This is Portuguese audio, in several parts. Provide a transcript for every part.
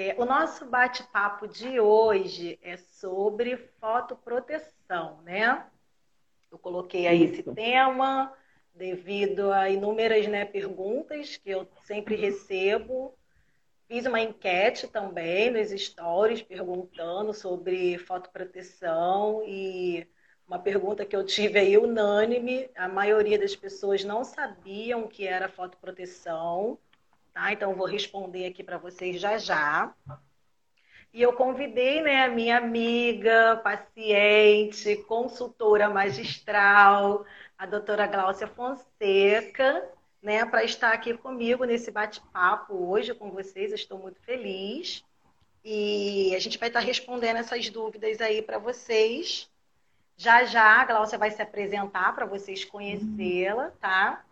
É, o nosso bate-papo de hoje é sobre fotoproteção, né? Eu coloquei aí Isso. esse tema devido a inúmeras né, perguntas que eu sempre recebo. Fiz uma enquete também nos stories perguntando sobre fotoproteção e uma pergunta que eu tive aí unânime, a maioria das pessoas não sabiam o que era fotoproteção, tá? Então vou responder aqui para vocês já já. E eu convidei né, a minha amiga, paciente, consultora magistral, a doutora Gláucia Fonseca, né, para estar aqui comigo nesse bate-papo hoje com vocês. estou muito feliz. E a gente vai estar respondendo essas dúvidas aí para vocês. Já já a Gláucia vai se apresentar para vocês conhecê-la, tá?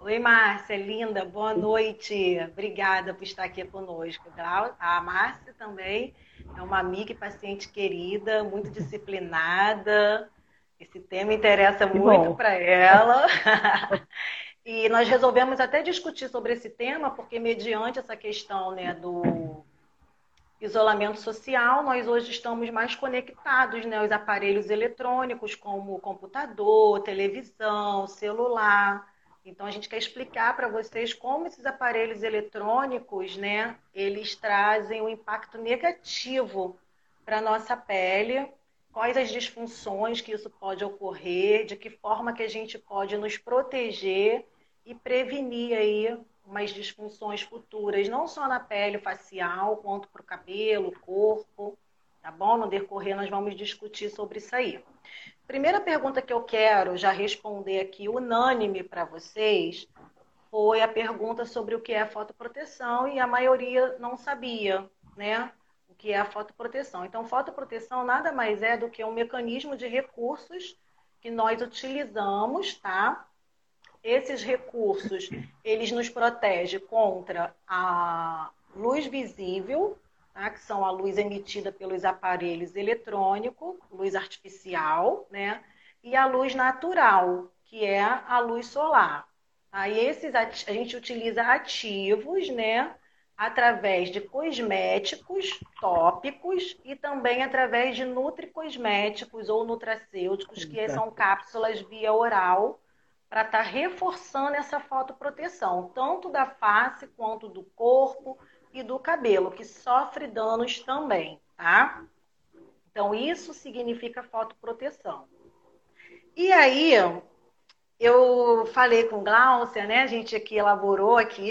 Oi, Márcia, linda, boa noite. Obrigada por estar aqui conosco. A Márcia também é uma amiga e paciente querida, muito disciplinada, esse tema interessa que muito para ela. e nós resolvemos até discutir sobre esse tema, porque mediante essa questão né, do isolamento social, nós hoje estamos mais conectados né, aos aparelhos eletrônicos, como computador, televisão, celular. Então a gente quer explicar para vocês como esses aparelhos eletrônicos, né, eles trazem um impacto negativo para nossa pele quais as disfunções que isso pode ocorrer, de que forma que a gente pode nos proteger e prevenir aí umas disfunções futuras, não só na pele facial, quanto para o cabelo, corpo, tá bom? No decorrer nós vamos discutir sobre isso aí. Primeira pergunta que eu quero já responder aqui unânime para vocês foi a pergunta sobre o que é fotoproteção e a maioria não sabia, né? que é a fotoproteção. Então, fotoproteção nada mais é do que um mecanismo de recursos que nós utilizamos, tá? Esses recursos, eles nos protegem contra a luz visível, tá? que são a luz emitida pelos aparelhos eletrônicos, luz artificial, né? E a luz natural, que é a luz solar. Aí esses a gente utiliza ativos, né? através de cosméticos tópicos e também através de nutricosméticos ou nutracêuticos, que são cápsulas via oral, para estar tá reforçando essa fotoproteção, tanto da face quanto do corpo e do cabelo, que sofre danos também, tá? Então, isso significa fotoproteção. E aí, eu falei com Glaucia, né? A gente aqui elaborou aqui,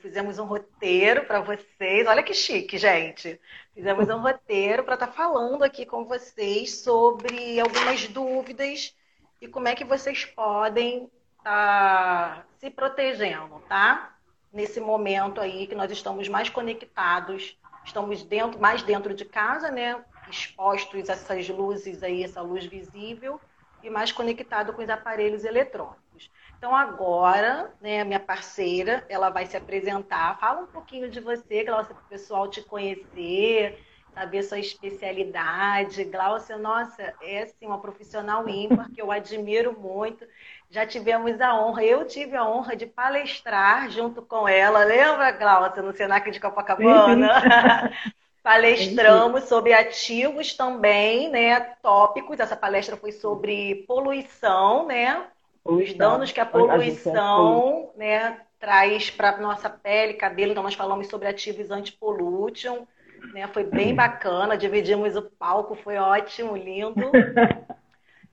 fizemos um roteiro para vocês. Olha que chique, gente. Fizemos um roteiro para estar tá falando aqui com vocês sobre algumas dúvidas e como é que vocês podem estar tá se protegendo, tá? Nesse momento aí que nós estamos mais conectados, estamos dentro, mais dentro de casa, né? Expostos a essas luzes aí, essa luz visível e mais conectado com os aparelhos eletrônicos. Então agora, né, minha parceira, ela vai se apresentar, fala um pouquinho de você, Glaucia, para o pessoal te conhecer, saber sua especialidade. Glaucia, nossa, é assim, uma profissional ímpar que eu admiro muito. Já tivemos a honra, eu tive a honra de palestrar junto com ela, lembra, Glaucia, no Senac de Copacabana? Palestramos sobre ativos também, né, tópicos. Essa palestra foi sobre poluição, né? Os danos que a poluição, né, traz para nossa pele, cabelo. Então nós falamos sobre ativos antipollution, né? Foi bem bacana, dividimos o palco, foi ótimo, lindo.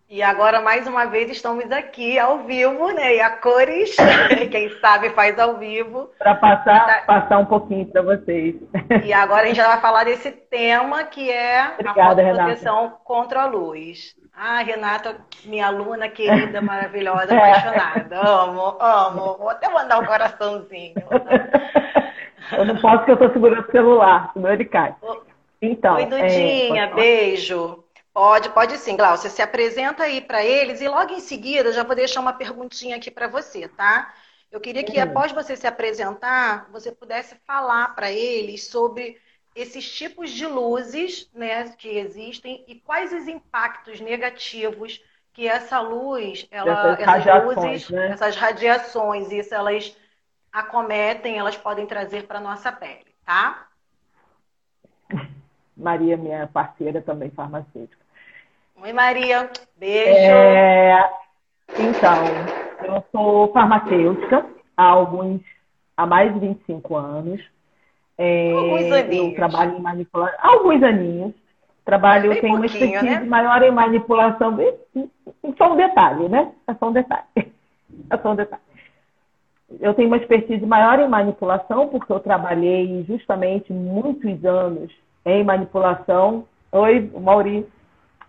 E agora, mais uma vez, estamos aqui ao vivo, né? E a cores, quem sabe faz ao vivo. Para passar, tá... passar um pouquinho para vocês. E agora a gente já vai falar desse tema que é Obrigada, a proteção contra a luz. Ah, Renata, minha aluna querida, maravilhosa, apaixonada. Amo, amo. Vou até mandar um coraçãozinho. Eu não posso porque eu estou segurando o celular, senão ele cai. Então, Oi, Dudinha, é... beijo. Pode, pode sim, Glaucia. Se apresenta aí para eles e logo em seguida já vou deixar uma perguntinha aqui para você, tá? Eu queria que após você se apresentar, você pudesse falar para eles sobre esses tipos de luzes, né, que existem e quais os impactos negativos que essa luz, ela, essas luzes, né? essas radiações, isso elas acometem, elas podem trazer para nossa pele, tá? Maria, minha parceira também farmacêutica. Oi, Maria. Beijo. É... Então, eu sou farmacêutica há alguns, há mais de 25 anos. É... Alguns aninhos. Eu trabalho em manipulação. Alguns aninhos. Trabalho, é tenho uma expertise né? maior em manipulação. Só um detalhe, né? É só um detalhe. É só um detalhe. Eu tenho uma expertise maior em manipulação, porque eu trabalhei justamente muitos anos em manipulação. Oi, Mauri.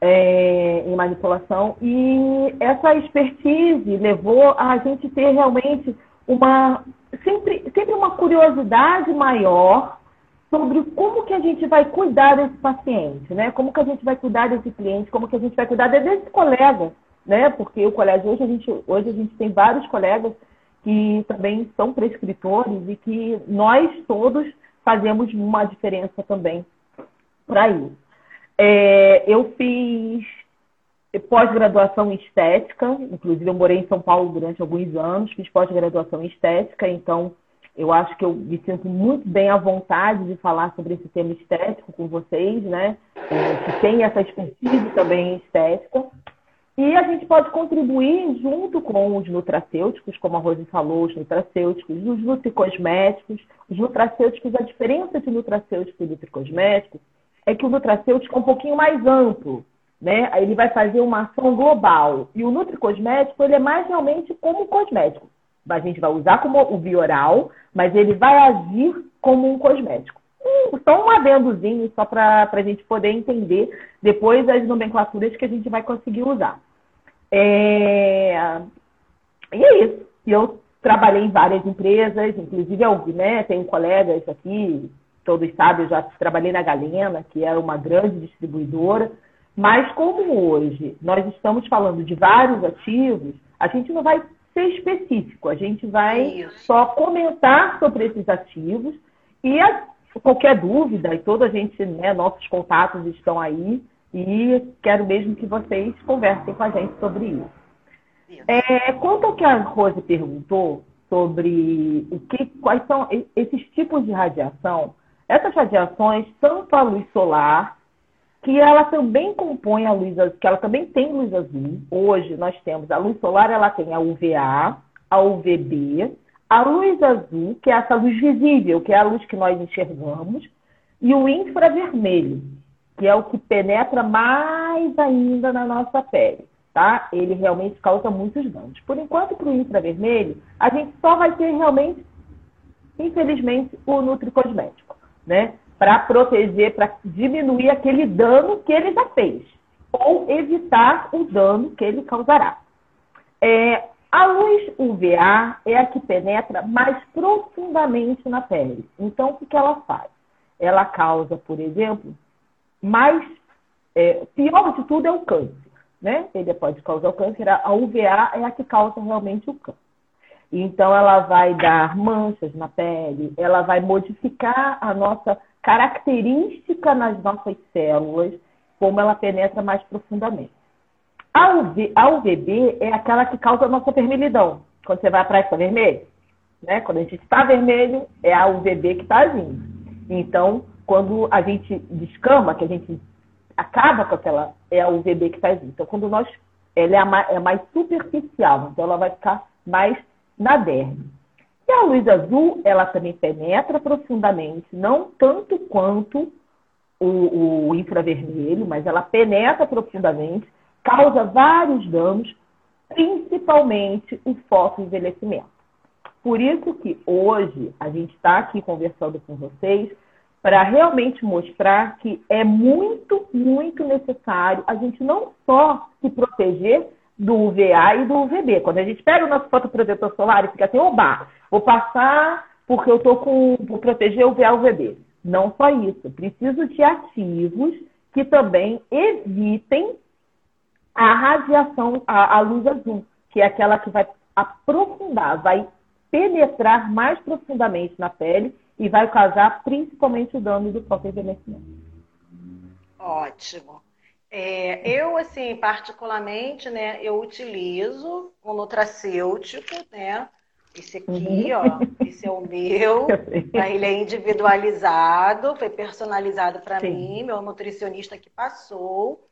É, em manipulação. E essa expertise levou a gente ter realmente uma sempre, sempre uma curiosidade maior sobre como que a gente vai cuidar desse paciente, né? Como que a gente vai cuidar desse cliente, como que a gente vai cuidar desse colega, né? Porque o colégio hoje a gente hoje a gente tem vários colegas que também são prescritores e que nós todos fazemos uma diferença também para isso. É, eu fiz pós-graduação em estética, inclusive eu morei em São Paulo durante alguns anos, fiz pós-graduação em estética, então eu acho que eu me sinto muito bem à vontade de falar sobre esse tema estético com vocês, né? É, que tem essa expertise também em estética. E a gente pode contribuir junto com os nutracêuticos, como a Rose falou, os nutracêuticos, os nutricosméticos. Os nutracêuticos, a diferença de nutracêutico e nutricosmético é que o nutracêutico é um pouquinho mais amplo, né? Ele vai fazer uma ação global. E o nutricosmético, ele é mais realmente como cosmético a gente vai usar como o bioral, mas ele vai agir como um cosmético. Só um adendozinho, só para a gente poder entender depois as nomenclaturas que a gente vai conseguir usar. É... E é isso. Eu trabalhei em várias empresas, inclusive eu né, tenho colegas aqui, todos sabem, eu já trabalhei na Galena, que é uma grande distribuidora, mas como hoje nós estamos falando de vários ativos, a gente não vai ser específico. A gente vai Isso. só comentar sobre esses ativos e a, qualquer dúvida, e toda a gente, né, nossos contatos estão aí, e quero mesmo que vocês conversem com a gente sobre isso. É, quanto ao que a Rose perguntou sobre o que, quais são esses tipos de radiação, essas radiações, tanto a luz solar que ela também compõe a luz azul, que ela também tem luz azul. Hoje nós temos a luz solar, ela tem a UVA, a UVB, a luz azul, que é essa luz visível, que é a luz que nós enxergamos, e o infravermelho, que é o que penetra mais ainda na nossa pele, tá? Ele realmente causa muitos danos. Por enquanto, para o infravermelho, a gente só vai ter realmente, infelizmente, o nutricosmético, né? para proteger, para diminuir aquele dano que ele já fez, ou evitar o dano que ele causará. É, a luz UVA é a que penetra mais profundamente na pele. Então, o que ela faz? Ela causa, por exemplo, mais. É, pior de tudo é o câncer. Né? Ele pode causar o câncer. A UVA é a que causa realmente o câncer. Então, ela vai dar manchas na pele, ela vai modificar a nossa característica nas nossas células, como ela penetra mais profundamente. A, UV, a UVB é aquela que causa a nossa vermelhidão. Quando você vai à praia, está vermelho. Né? Quando a gente está vermelho, é a UVB que está agindo. Então, quando a gente descama, que a gente acaba com aquela, é a UVB que está agindo. Então, quando nós, ela é, mais, é mais superficial, então ela vai ficar mais na derme. E a luz azul, ela também penetra profundamente, não tanto quanto o, o infravermelho, mas ela penetra profundamente, causa vários danos, principalmente o fotoenvelhecimento. Por isso que hoje a gente está aqui conversando com vocês para realmente mostrar que é muito, muito necessário a gente não só se proteger do UVA e do UVB. Quando a gente pega o nosso fotoprotetor solar e fica assim, oba, vou passar porque eu estou com. vou proteger o UVA e o UVB. Não só isso. Preciso de ativos que também evitem a radiação, a, a luz azul, que é aquela que vai aprofundar, vai penetrar mais profundamente na pele e vai causar principalmente o dano do fotoenvelhecimento. Ótimo. É, eu, assim, particularmente, né, eu utilizo o nutracêutico, né, Esse aqui, uhum. ó, esse é o meu. ele é individualizado, foi personalizado para mim, meu nutricionista que passou.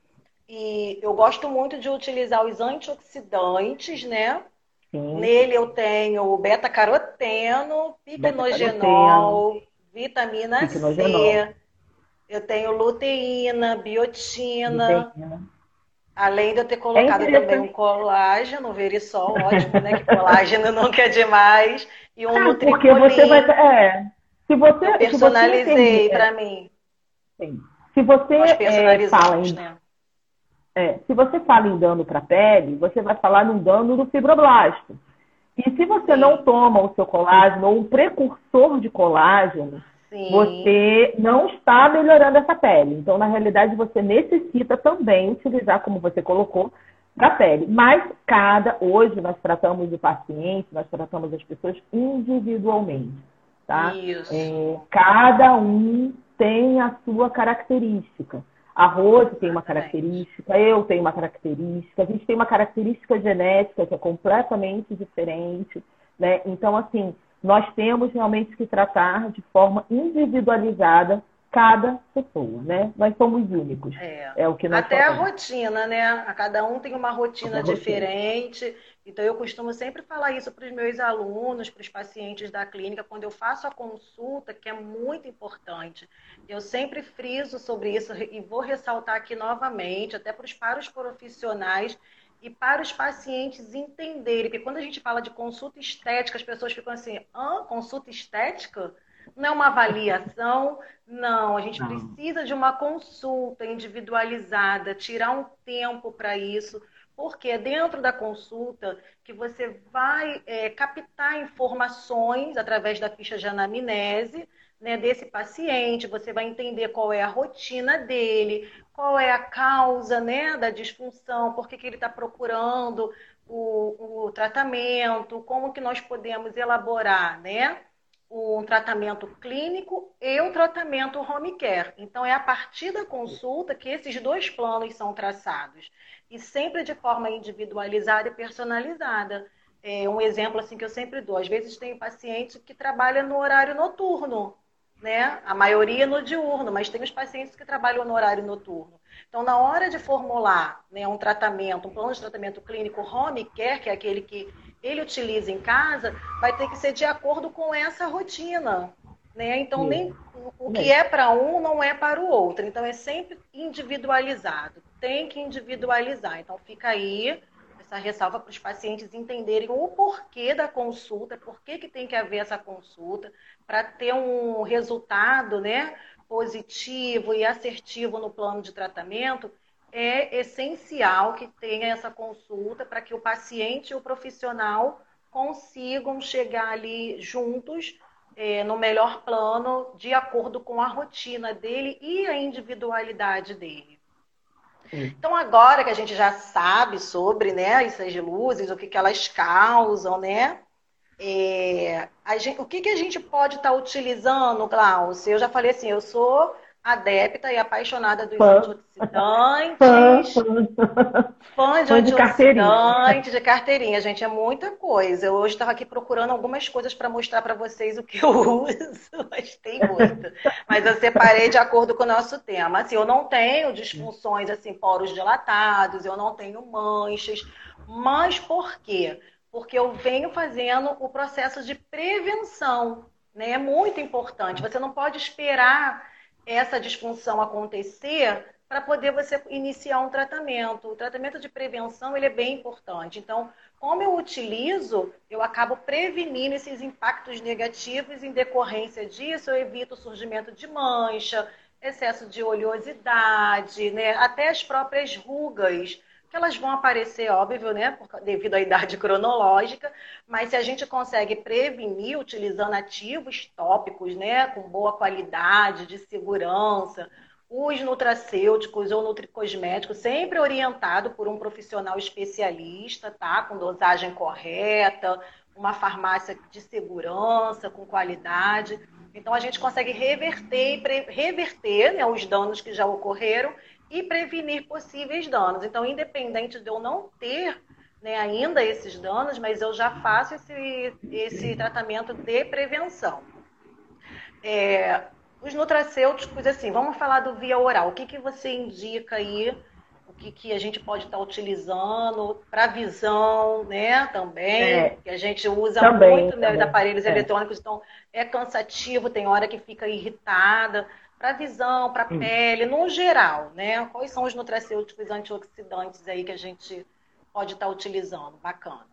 E eu gosto muito de utilizar os antioxidantes, né? Sim. Nele eu tenho beta-caroteno, picnogenol, beta vitamina C, eu tenho luteína, biotina. Além de eu ter colocado é também um colágeno, verisol, ótimo, né? Que colágeno nunca é demais. E um ah, Porque você vai. É, se você, eu personalizei para mim. Sim. Se você é, fala em, né? É, se você fala em dano para a pele, você vai falar num dano do fibroblasto. E se você Sim. não toma o seu colágeno ou um precursor de colágeno, Sim. você não está melhorando essa pele. Então, na realidade, você necessita também utilizar, como você colocou, da pele. Mas cada, hoje nós tratamos o paciente, nós tratamos as pessoas individualmente. Tá? Isso. É, cada um tem a sua característica. A Rose tem uma característica, eu tenho uma característica, a gente tem uma característica genética que é completamente diferente. Né? Então, assim, nós temos realmente que tratar de forma individualizada cada pessoa, né? Nós somos únicos. É, é o que nós Até a rotina, né? A cada um tem uma rotina uma diferente. Rotina. Então eu costumo sempre falar isso para os meus alunos, para os pacientes da clínica, quando eu faço a consulta, que é muito importante. Eu sempre friso sobre isso e vou ressaltar aqui novamente, até para os, para os profissionais e para os pacientes entenderem, porque quando a gente fala de consulta estética, as pessoas ficam assim, ah, consulta estética? Não é uma avaliação, não. A gente não. precisa de uma consulta individualizada, tirar um tempo para isso, porque é dentro da consulta que você vai é, captar informações através da ficha de anamnese, né, desse paciente, você vai entender qual é a rotina dele, qual é a causa né, da disfunção, por que, que ele está procurando o, o, tratamento, como que nós podemos elaborar né, um tratamento clínico e um tratamento home care. Então, é a partir da consulta que esses dois planos são traçados, e sempre de forma individualizada e personalizada. É um exemplo assim que eu sempre dou. Às vezes tem paciente que trabalha no horário noturno, né? A maioria no diurno, mas tem os pacientes que trabalham no horário noturno. Então, na hora de formular né, um tratamento, um plano de tratamento clínico home care, que é aquele que ele utiliza em casa, vai ter que ser de acordo com essa rotina. Né? Então, nem o que é para um não é para o outro. Então, é sempre individualizado. Tem que individualizar. Então, fica aí essa ressalva para os pacientes entenderem o porquê da consulta, por que, que tem que haver essa consulta, para ter um resultado né, positivo e assertivo no plano de tratamento, é essencial que tenha essa consulta para que o paciente e o profissional consigam chegar ali juntos é, no melhor plano, de acordo com a rotina dele e a individualidade dele. Então, agora que a gente já sabe sobre né, essas luzes, o que, que elas causam, né? É, gente, o que, que a gente pode estar tá utilizando, Glaucio? Eu já falei assim, eu sou adepta e apaixonada dos fã. antioxidantes. Fã, fã de antioxidantes, de, de carteirinha. Gente, é muita coisa. Eu hoje estava aqui procurando algumas coisas para mostrar para vocês o que eu uso, mas tem muito. Mas eu separei de acordo com o nosso tema. Assim, eu não tenho disfunções, assim, poros dilatados, eu não tenho manchas. Mas por quê? Porque eu venho fazendo o processo de prevenção. Né? É muito importante. Você não pode esperar essa disfunção acontecer para poder você iniciar um tratamento. O tratamento de prevenção ele é bem importante. Então, como eu utilizo, eu acabo prevenindo esses impactos negativos em decorrência disso, eu evito o surgimento de mancha, excesso de oleosidade, né? até as próprias rugas que elas vão aparecer, óbvio, né, devido à idade cronológica, mas se a gente consegue prevenir utilizando ativos tópicos, né, com boa qualidade, de segurança, os nutracêuticos ou nutricosméticos, sempre orientado por um profissional especialista, tá, com dosagem correta, uma farmácia de segurança, com qualidade. Então a gente consegue reverter, reverter né, os danos que já ocorreram e prevenir possíveis danos. Então, independente de eu não ter né, ainda esses danos, mas eu já faço esse, esse tratamento de prevenção. É, os nutracêuticos, assim, vamos falar do via oral. O que, que você indica aí? Que, que a gente pode estar utilizando para visão, né? Também, é, que a gente usa também, muito né, aparelhos é. eletrônicos, então é cansativo, tem hora que fica irritada. Para visão, para hum. pele, no geral, né? Quais são os nutracêuticos antioxidantes aí que a gente pode estar utilizando? Bacana.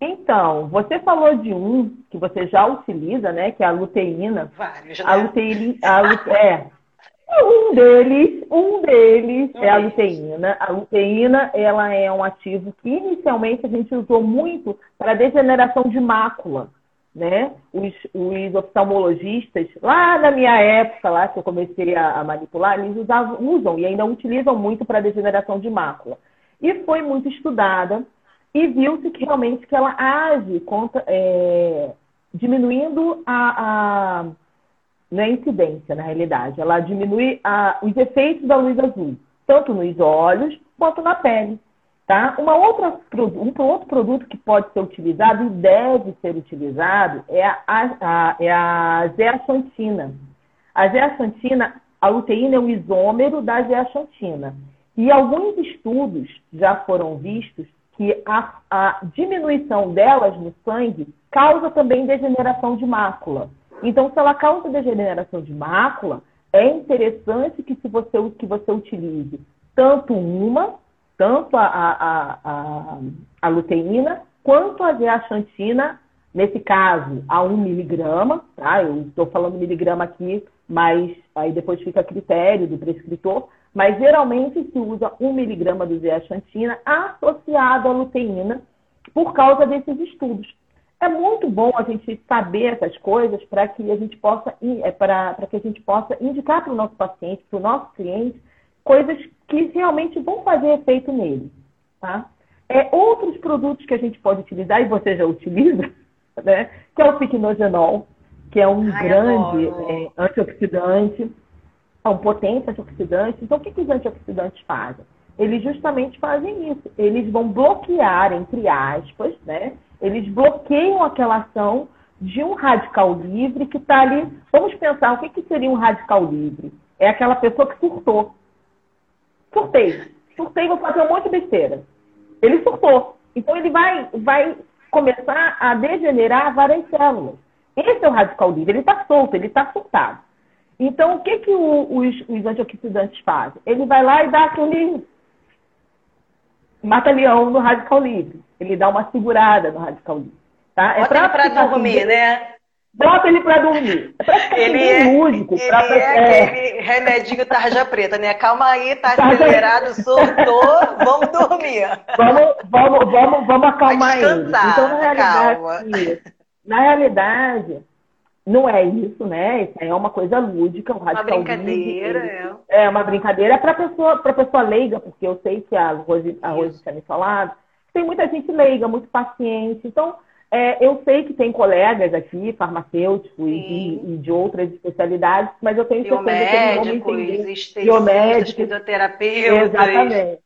Então, você falou de um que você já utiliza, né? Que é a luteína. Vários, né? A luteína, a lute... Um deles, um deles um é a luteína. A luteína, ela é um ativo que inicialmente a gente usou muito para degeneração de mácula, né? Os, os oftalmologistas, lá na minha época, lá que eu comecei a, a manipular, eles usavam, usam e ainda utilizam muito para degeneração de mácula. E foi muito estudada e viu-se que realmente que ela age contra, é, diminuindo a, a não é incidência, na realidade, ela diminui a, os efeitos da luz azul, tanto nos olhos quanto na pele. Tá? Uma outra, um outro produto que pode ser utilizado e deve ser utilizado é a, a, é a zeaxantina. A zeaxantina, a luteína é o isômero da zeaxantina. E alguns estudos já foram vistos que a, a diminuição delas no sangue causa também degeneração de mácula. Então, se ela causa degeneração de mácula, é interessante que, se você, que você utilize tanto uma, tanto a, a, a, a luteína, quanto a zeaxantina, nesse caso, a 1 miligrama, tá? Eu estou falando miligrama aqui, mas aí depois fica a critério do prescritor, mas geralmente se usa 1 miligrama do zeaxantina associado à luteína por causa desses estudos. É muito bom a gente saber essas coisas para que a gente possa é, para que a gente possa indicar para o nosso paciente, para o nosso cliente, coisas que realmente vão fazer efeito nele. Tá? É, outros produtos que a gente pode utilizar, e você já utiliza, né? que é o picnogenol, que é um Ai, grande é, antioxidante é um potente antioxidante. Então, o que, que os antioxidantes fazem? Eles justamente fazem isso. Eles vão bloquear, entre aspas, né? Eles bloqueiam aquela ação de um radical livre que está ali. Vamos pensar, o que, que seria um radical livre? É aquela pessoa que surtou. Surtei. Surtei, vou fazer um monte de besteira. Ele surtou. Então, ele vai, vai começar a degenerar várias células. Esse é o radical livre. Ele está solto, ele está surtado. Então, o que, que o, os, os, antioxidantes fazem? Ele vai lá e dá aquele mata-leão no radical livre. Ele dá uma segurada no radical livre. Tá? É Bota pra ele para dormir, né? Bota ele para dormir. É ele é, lúdico, ele pra... é, é aquele remedinho tarja preta, né? Calma aí, tá acelerado, soltou, vamos dormir. Vamos, vamos, vamos, vamos acalmar ele. Então, na realidade, na realidade, não é isso, né? Isso é uma coisa lúdica, um radical Uma brincadeira, é. É uma brincadeira para pessoa, para pessoa leiga, porque eu sei que a Rose, a Rose tinha me falado. Tem muita gente leiga, muito paciente. Então, é, eu sei que tem colegas aqui, farmacêuticos e, e, de outras especialidades, mas eu tenho certeza que eles vão me entender. Biomédicos, fisioterapeutas. Exatamente.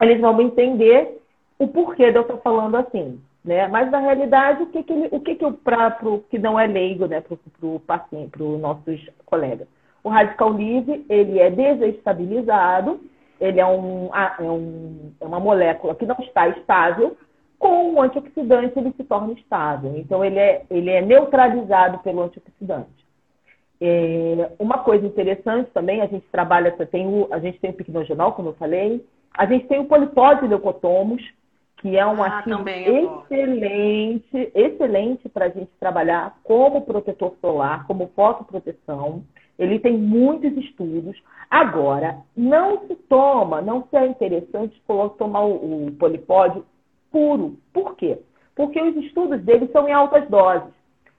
Eles vão me entender o porquê de eu estar falando assim. Né? Mas na realidade, o que, que, ele, o que, que que não é leigo, né, para paciente, os nossos colegas? O radical livre ele é desestabilizado, ele é, um, é, um, é uma molécula que não está estável, com o antioxidante ele se torna estável. Então ele é, ele é neutralizado pelo antioxidante. É, uma coisa interessante também, a gente trabalha, tem o, a gente tem o picnogenol, como eu falei, a gente tem o polipódio leucotomos, que é um ah, ativo excelente, excelente para a gente trabalhar como protetor solar, como fotoproteção. Ele tem muitos estudos. Agora, não se toma, não se é interessante tomar o, o polipódio puro. Por quê? Porque os estudos dele são em altas doses.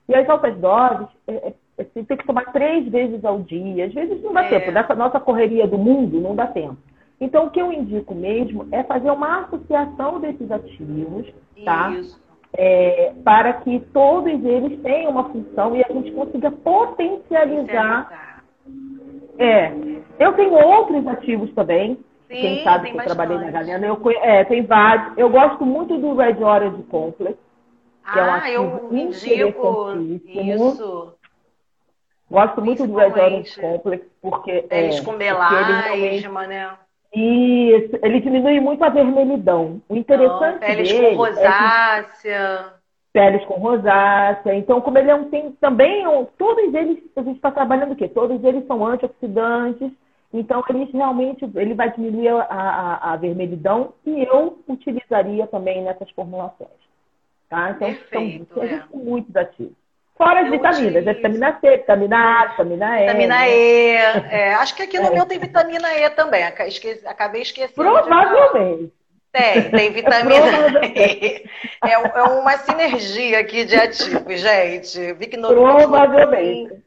E as altas doses, é, é, é tem que tomar três vezes ao dia. Às vezes não dá é. tempo. Nessa nossa correria do mundo, não dá tempo. Então, o que eu indico mesmo é fazer uma associação desses ativos, tá? É, para que todos eles tenham uma função e a gente consiga potencializar. É. Eu tenho outros ativos também, Sim, Quem sabe que eu trabalhei na Galena. Eu, é, tem vários. Eu gosto muito do Red Orange Complex. Que ah, é um eu indico isso. Gosto muito do Red Orange Complex, porque. É, com melasma, né? Isso, ele diminui muito a vermelhidão. O interessante Não, peles com rosácea. É peles com rosácea. Então, como ele é um tem também um, todos eles a gente está trabalhando o quê? Todos eles são antioxidantes. Então, eles realmente ele vai diminuir a, a, a vermelhidão e eu utilizaria também nessas formulações. Tá? Então, Perfeito, são, é. são muito ativos. Fora as vitaminas, é vitamina C, vitamina A, vitamina E. Vitamina né? E. É, acho que aqui no é. meu tem vitamina E também. Acabei esquecendo. Provavelmente. Tem, tem vitamina E. É, é, uma sinergia aqui de ativos, gente. Vi que no Provavelmente.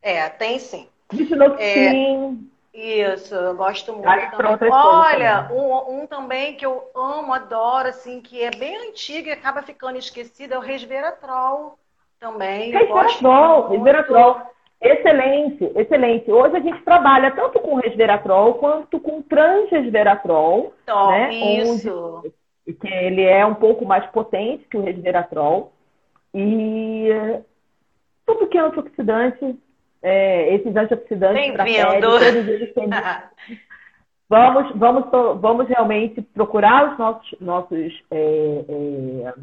É, tem sim. Vitinoxin. É, isso, eu gosto muito. Olha, um, um, também que eu amo, adoro, assim, que é bem antigo e acaba ficando esquecido, é o resveratrol também. Resveratrol, resveratrol. Excelente, excelente. Hoje a gente trabalha tanto com resveratrol quanto com transresveratrol. Top, né? Isso. Onde, que ele é um pouco mais potente que o resveratrol. E tudo que é antioxidante, é, esses antioxidantes para pele, todos eles têm... vamos, vamos, vamos realmente procurar os nossos, nossos é, é,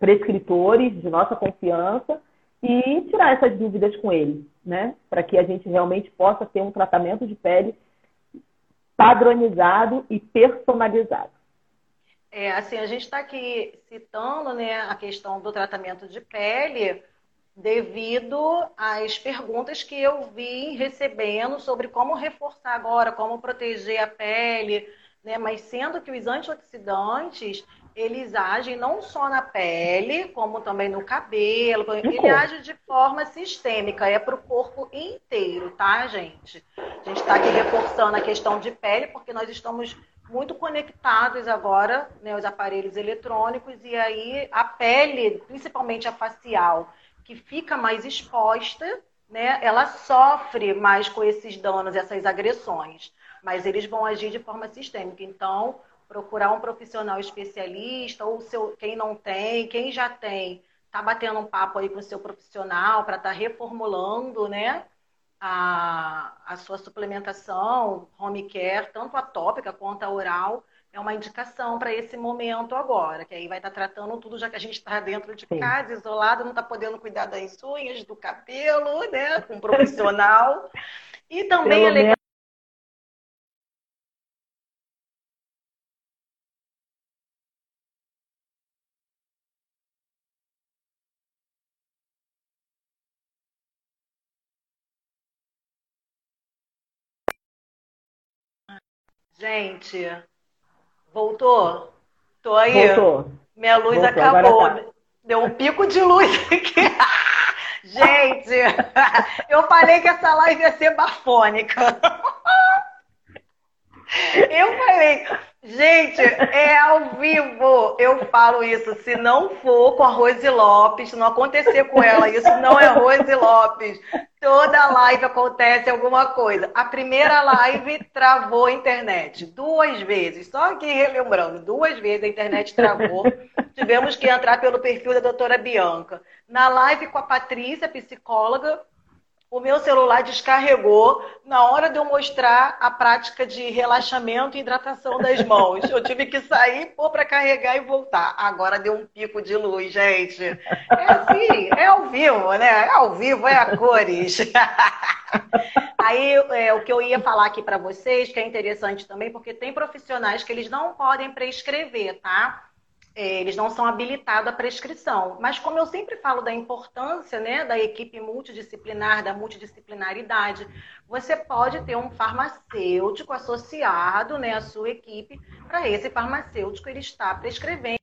prescritores de nossa confiança e tirar essas dúvidas com ele, né? Para que a gente realmente possa ter um tratamento de pele padronizado e personalizado. É, assim, a gente está aqui citando né, a questão do tratamento de pele devido às perguntas que eu vi recebendo sobre como reforçar agora, como proteger a pele, né? Mas sendo que os antioxidantes, eles agem não só na pele, como também no cabelo. Ele age de forma sistêmica, é para o corpo inteiro, tá, gente? A gente está aqui reforçando a questão de pele, porque nós estamos muito conectados agora, né, os aparelhos eletrônicos, e aí a pele, principalmente a facial, que fica mais exposta, né, ela sofre mais com esses danos, essas agressões. Mas eles vão agir de forma sistêmica. Então, procurar um profissional especialista, ou seu, quem não tem, quem já tem, tá batendo um papo aí com o seu profissional para estar tá reformulando, né? A, a sua suplementação, home care, tanto a tópica quanto a oral, é uma indicação para esse momento agora, que aí vai estar tá tratando tudo, já que a gente está dentro de casa, isolado, não está podendo cuidar das unhas, do cabelo, né? Com um profissional. E também é legal Gente, voltou? Tô aí. Voltou. Minha luz voltou, acabou. Tá. Deu um pico de luz aqui. Gente, eu falei que essa live ia ser bafônica. Eu falei, gente, é ao vivo. Eu falo isso. Se não for com a Rose Lopes, se não acontecer com ela, isso não é Rose Lopes. Toda live acontece alguma coisa. A primeira live travou a internet duas vezes. Só aqui relembrando, duas vezes a internet travou. Tivemos que entrar pelo perfil da doutora Bianca. Na live com a Patrícia, psicóloga, o meu celular descarregou na hora de eu mostrar a prática de relaxamento e hidratação das mãos. Eu tive que sair, pôr para carregar e voltar. Agora deu um pico de luz, gente. É assim, é ao vivo, né? É ao vivo, é a cores. Aí, é, o que eu ia falar aqui para vocês, que é interessante também, porque tem profissionais que eles não podem prescrever, tá? É, eles não são habilitados à prescrição. Mas como eu sempre falo da importância né, da equipe multidisciplinar, da multidisciplinaridade, você pode ter um farmacêutico associado né, à sua equipe, para esse farmacêutico ele está prescrevendo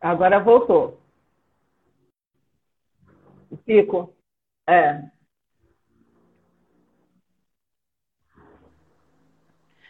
Agora voltou. Fico. É.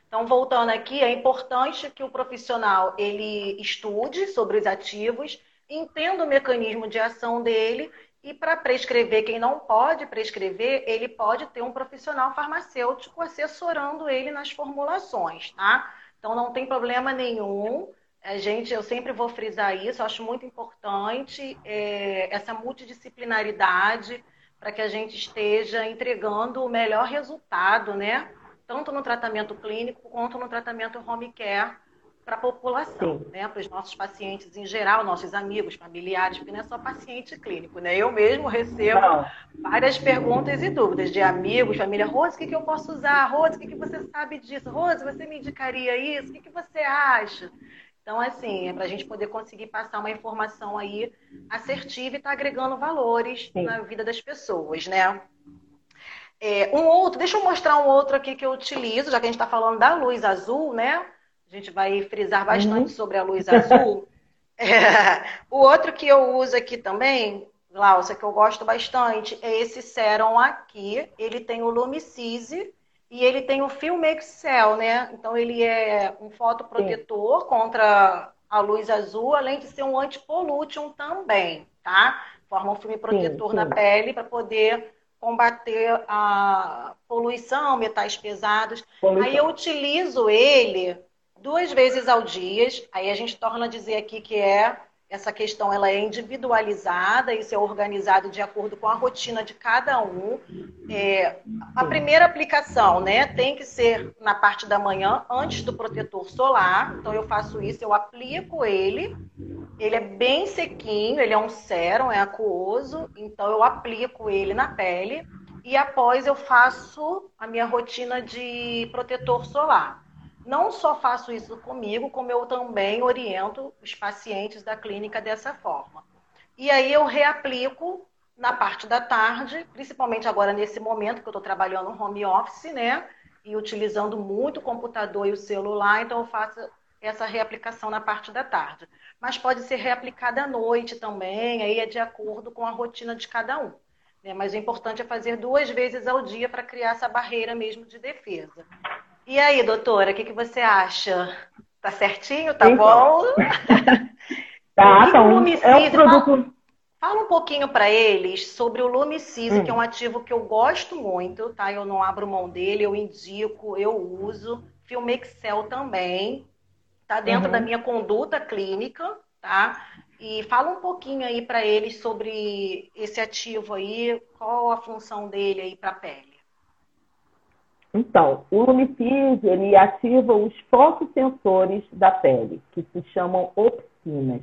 Então, voltando aqui, é importante que o profissional ele estude sobre os ativos, entenda o mecanismo de ação dele e para prescrever quem não pode prescrever, ele pode ter um profissional farmacêutico assessorando ele nas formulações, tá? Então não tem problema nenhum a gente, eu sempre vou frisar isso, eu acho muito importante é, essa multidisciplinaridade para que a gente esteja entregando o melhor resultado, né? Tanto no tratamento clínico quanto no tratamento home care para a população, Sim. né? Para os nossos pacientes em geral, nossos amigos, familiares, porque não é só paciente clínico, né? Eu mesmo recebo não. várias perguntas e dúvidas de amigos, família. Rose, o que, que eu posso usar? Rose, o que, que você sabe disso? Rose, você me indicaria isso? O que, que você acha? Então, assim, é para a gente poder conseguir passar uma informação aí assertiva e estar tá agregando valores Sim. na vida das pessoas, né? É, um outro, deixa eu mostrar um outro aqui que eu utilizo, já que a gente está falando da luz azul, né? A gente vai frisar bastante uhum. sobre a luz azul. É, o outro que eu uso aqui também, Glaucia, que eu gosto bastante, é esse Serum aqui. Ele tem o Lumicise e ele tem o Film Excel, né? Então ele é um fotoprotetor Sim. contra a luz azul, além de ser um antipollution também, tá? Forma um filme protetor sim, sim. na pele para poder combater a poluição, metais pesados. Poluição. Aí eu utilizo ele duas vezes ao dia. Aí a gente torna a dizer aqui que é essa questão ela é individualizada, isso é organizado de acordo com a rotina de cada um. É, a primeira aplicação, né, tem que ser na parte da manhã, antes do protetor solar. Então eu faço isso, eu aplico ele. Ele é bem sequinho, ele é um sérum, é aquoso, então eu aplico ele na pele e após eu faço a minha rotina de protetor solar não só faço isso comigo, como eu também oriento os pacientes da clínica dessa forma. E aí eu reaplico na parte da tarde, principalmente agora nesse momento que eu estou trabalhando home office, né? E utilizando muito o computador e o celular, então eu faço essa reaplicação na parte da tarde. Mas pode ser reaplicada à noite também, aí é de acordo com a rotina de cada um. Né? Mas o importante é fazer duas vezes ao dia para criar essa barreira mesmo de defesa. E aí, doutora, o que, que você acha? Tá certinho? Tá então. bom? tá, então, é um produto... Fala, fala um pouquinho para eles sobre o Lumicise, hum. que é um ativo que eu gosto muito, tá? Eu não abro mão dele, eu indico, eu uso. Filmexel também, tá dentro uhum. da minha conduta clínica, tá? E fala um pouquinho aí para eles sobre esse ativo aí, qual a função dele aí para a pele. Então, o lumicide, ele ativa os fotossensores da pele, que se chamam opsinas.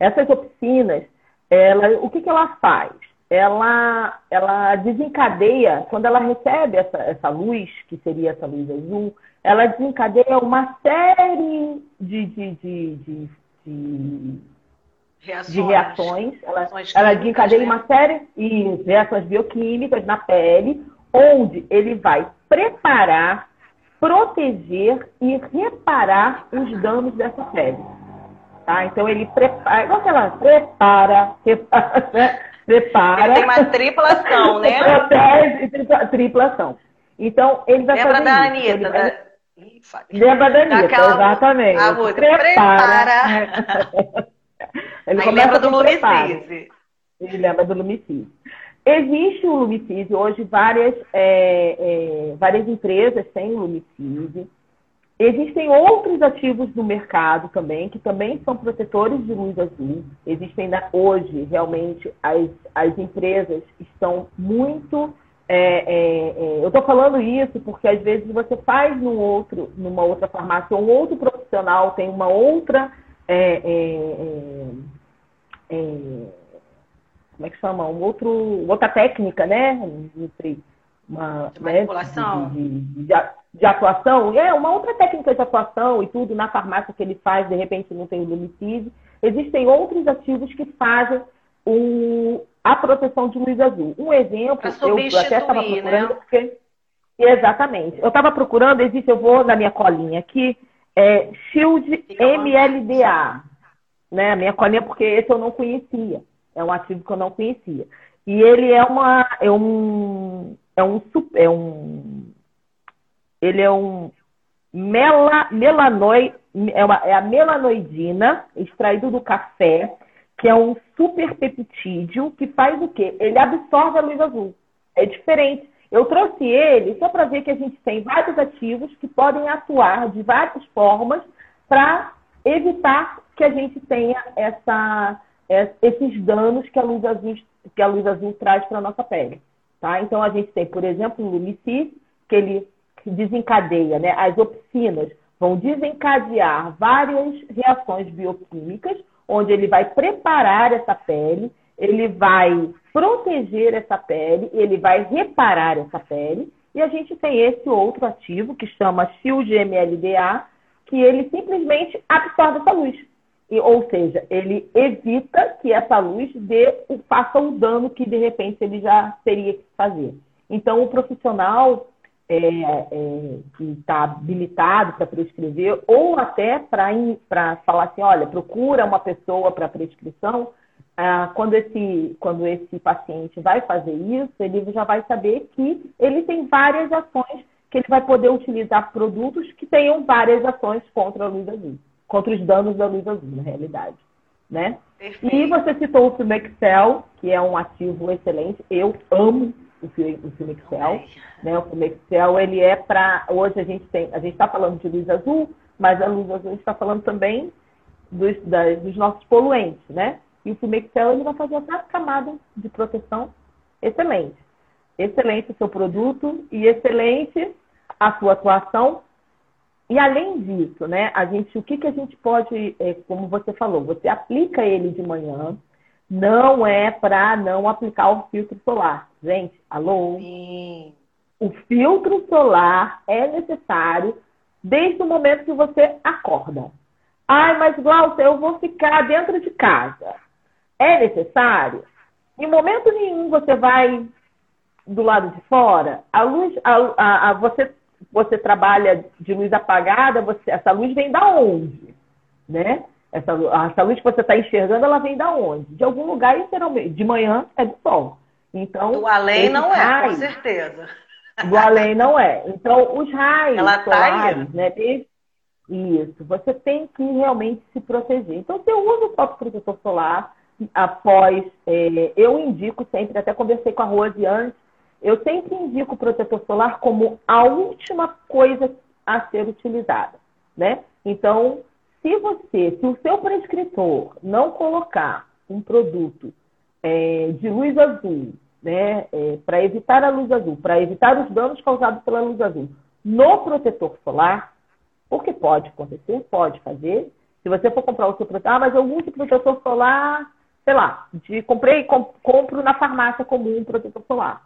Essas opsinas, ela, o que, que ela faz? Ela, ela desencadeia, quando ela recebe essa, essa luz, que seria essa luz azul, ela desencadeia uma série de, de, de, de, de Reações, de reações. Ela, ela desencadeia né? uma série de reações bioquímicas na pele, onde ele vai preparar, proteger e reparar os danos dessa pele. Tá? Então ele prepara, igual ela prepara, repara, né? prepara. Tem uma triplação, né? Protege e triplação. Então ele vai Lembra fazer da. Anitta, vai... da... Lembra da Anitta, Daquela... exatamente. A música, prepara. prepara. ele Aí lembra do Lumicise. Ele lembra do Lumicise. Existe o Lumicise, hoje várias, é, é, várias empresas têm o Lumicise. Existem outros ativos no mercado também, que também são protetores de luz azul. Existem hoje, realmente, as, as empresas estão muito. É, é, é eu estou falando isso porque às vezes você faz num outro, numa outra farmácia, um outro profissional tem uma outra é, como é que chama? Um outro, outra técnica, né? Entre uma, de manipulação. Né? De, de, de, de, atuação. É, uma outra técnica de atuação e tudo na farmácia que ele faz, de repente não tem o lumicide. Existem outros ativos que fazem o, a proteção de luz azul. Um exemplo, eu, eu até estava procurando, né? porque. Exatamente. Eu estava procurando, existe, eu vou na minha colinha aqui, é Shield MLDA. Né? A minha colinha, porque esse eu não conhecia. É um ativo que eu não conhecia. E ele é uma é um é um é um ele é um mela, melanoi, é, uma, é a melanoidina, extraído do café, que é um super peptídeo que faz o quê? Ele absorve a luz azul. É diferente. Eu trouxe ele só para ver que a gente tem vários ativos que podem atuar de várias formas para evitar que a gente tenha essa, esses danos que a luz azul, que a luz azul traz para a nossa pele. Tá? Então, a gente tem, por exemplo, o Lumicis, que ele desencadeia, né? as opsinas vão desencadear várias reações bioquímicas, onde ele vai preparar essa pele, ele vai proteger essa pele, ele vai reparar essa pele. E a gente tem esse outro ativo que chama SHIELD-MLDA, que ele simplesmente absorve essa luz. E, ou seja, ele evita que essa luz dê, faça o dano que de repente ele já teria que fazer. Então, o profissional é, é, que está habilitado para prescrever, ou até para falar assim, olha, procura uma pessoa para prescrição, ah, quando, esse, quando esse paciente vai fazer isso, ele já vai saber que ele tem várias ações, que ele vai poder utilizar produtos que tenham várias ações contra a luz azul, contra os danos da luz azul, na realidade. Né? E você citou o Filmexcel, que é um ativo excelente. Eu amo o, Filmexcel. Né? O Filmexcel, ele é para... Hoje a gente tem... A gente está falando de luz azul, mas a luz azul a gente está falando também dos, das, dos nossos poluentes, né? E o Filmexcel ele vai fazer essa camada de proteção excelente. Excelente o seu produto e excelente a sua atuação. E além disso, né, a gente, o que, que a gente pode, é, como você falou, você aplica ele de manhã, não é para não aplicar o filtro solar. Gente, alô? Sim. O filtro solar é necessário desde o momento que você acorda. Ai, mas Glaucia, eu vou ficar dentro de casa é necessário, em momento nenhum você vai do lado de fora, a luz, a, a, a, você, você trabalha de luz apagada, você, essa luz vem da onde? Né? Essa, essa luz que você está enxergando, ela vem da onde? De algum lugar, geralmente, de manhã é do sol. Então, do além não é, com certeza. Do além não é. Então, os raios ela tá solares, tá né? Isso, você tem que realmente se proteger. Então, você usa o próprio protetor solar, após. É, eu indico sempre, até conversei com a Rose antes, eu sempre indico o protetor solar como a última coisa a ser utilizada. Né? Então, se você, se o seu prescritor não colocar um produto é, de luz azul, né, é, para evitar a luz azul, para evitar os danos causados pela luz azul, no protetor solar, o que pode acontecer, pode fazer. Se você for comprar o seu protetor, ah, mas eu uso protetor solar sei lá, de comprei, compro na farmácia comum um protetor solar.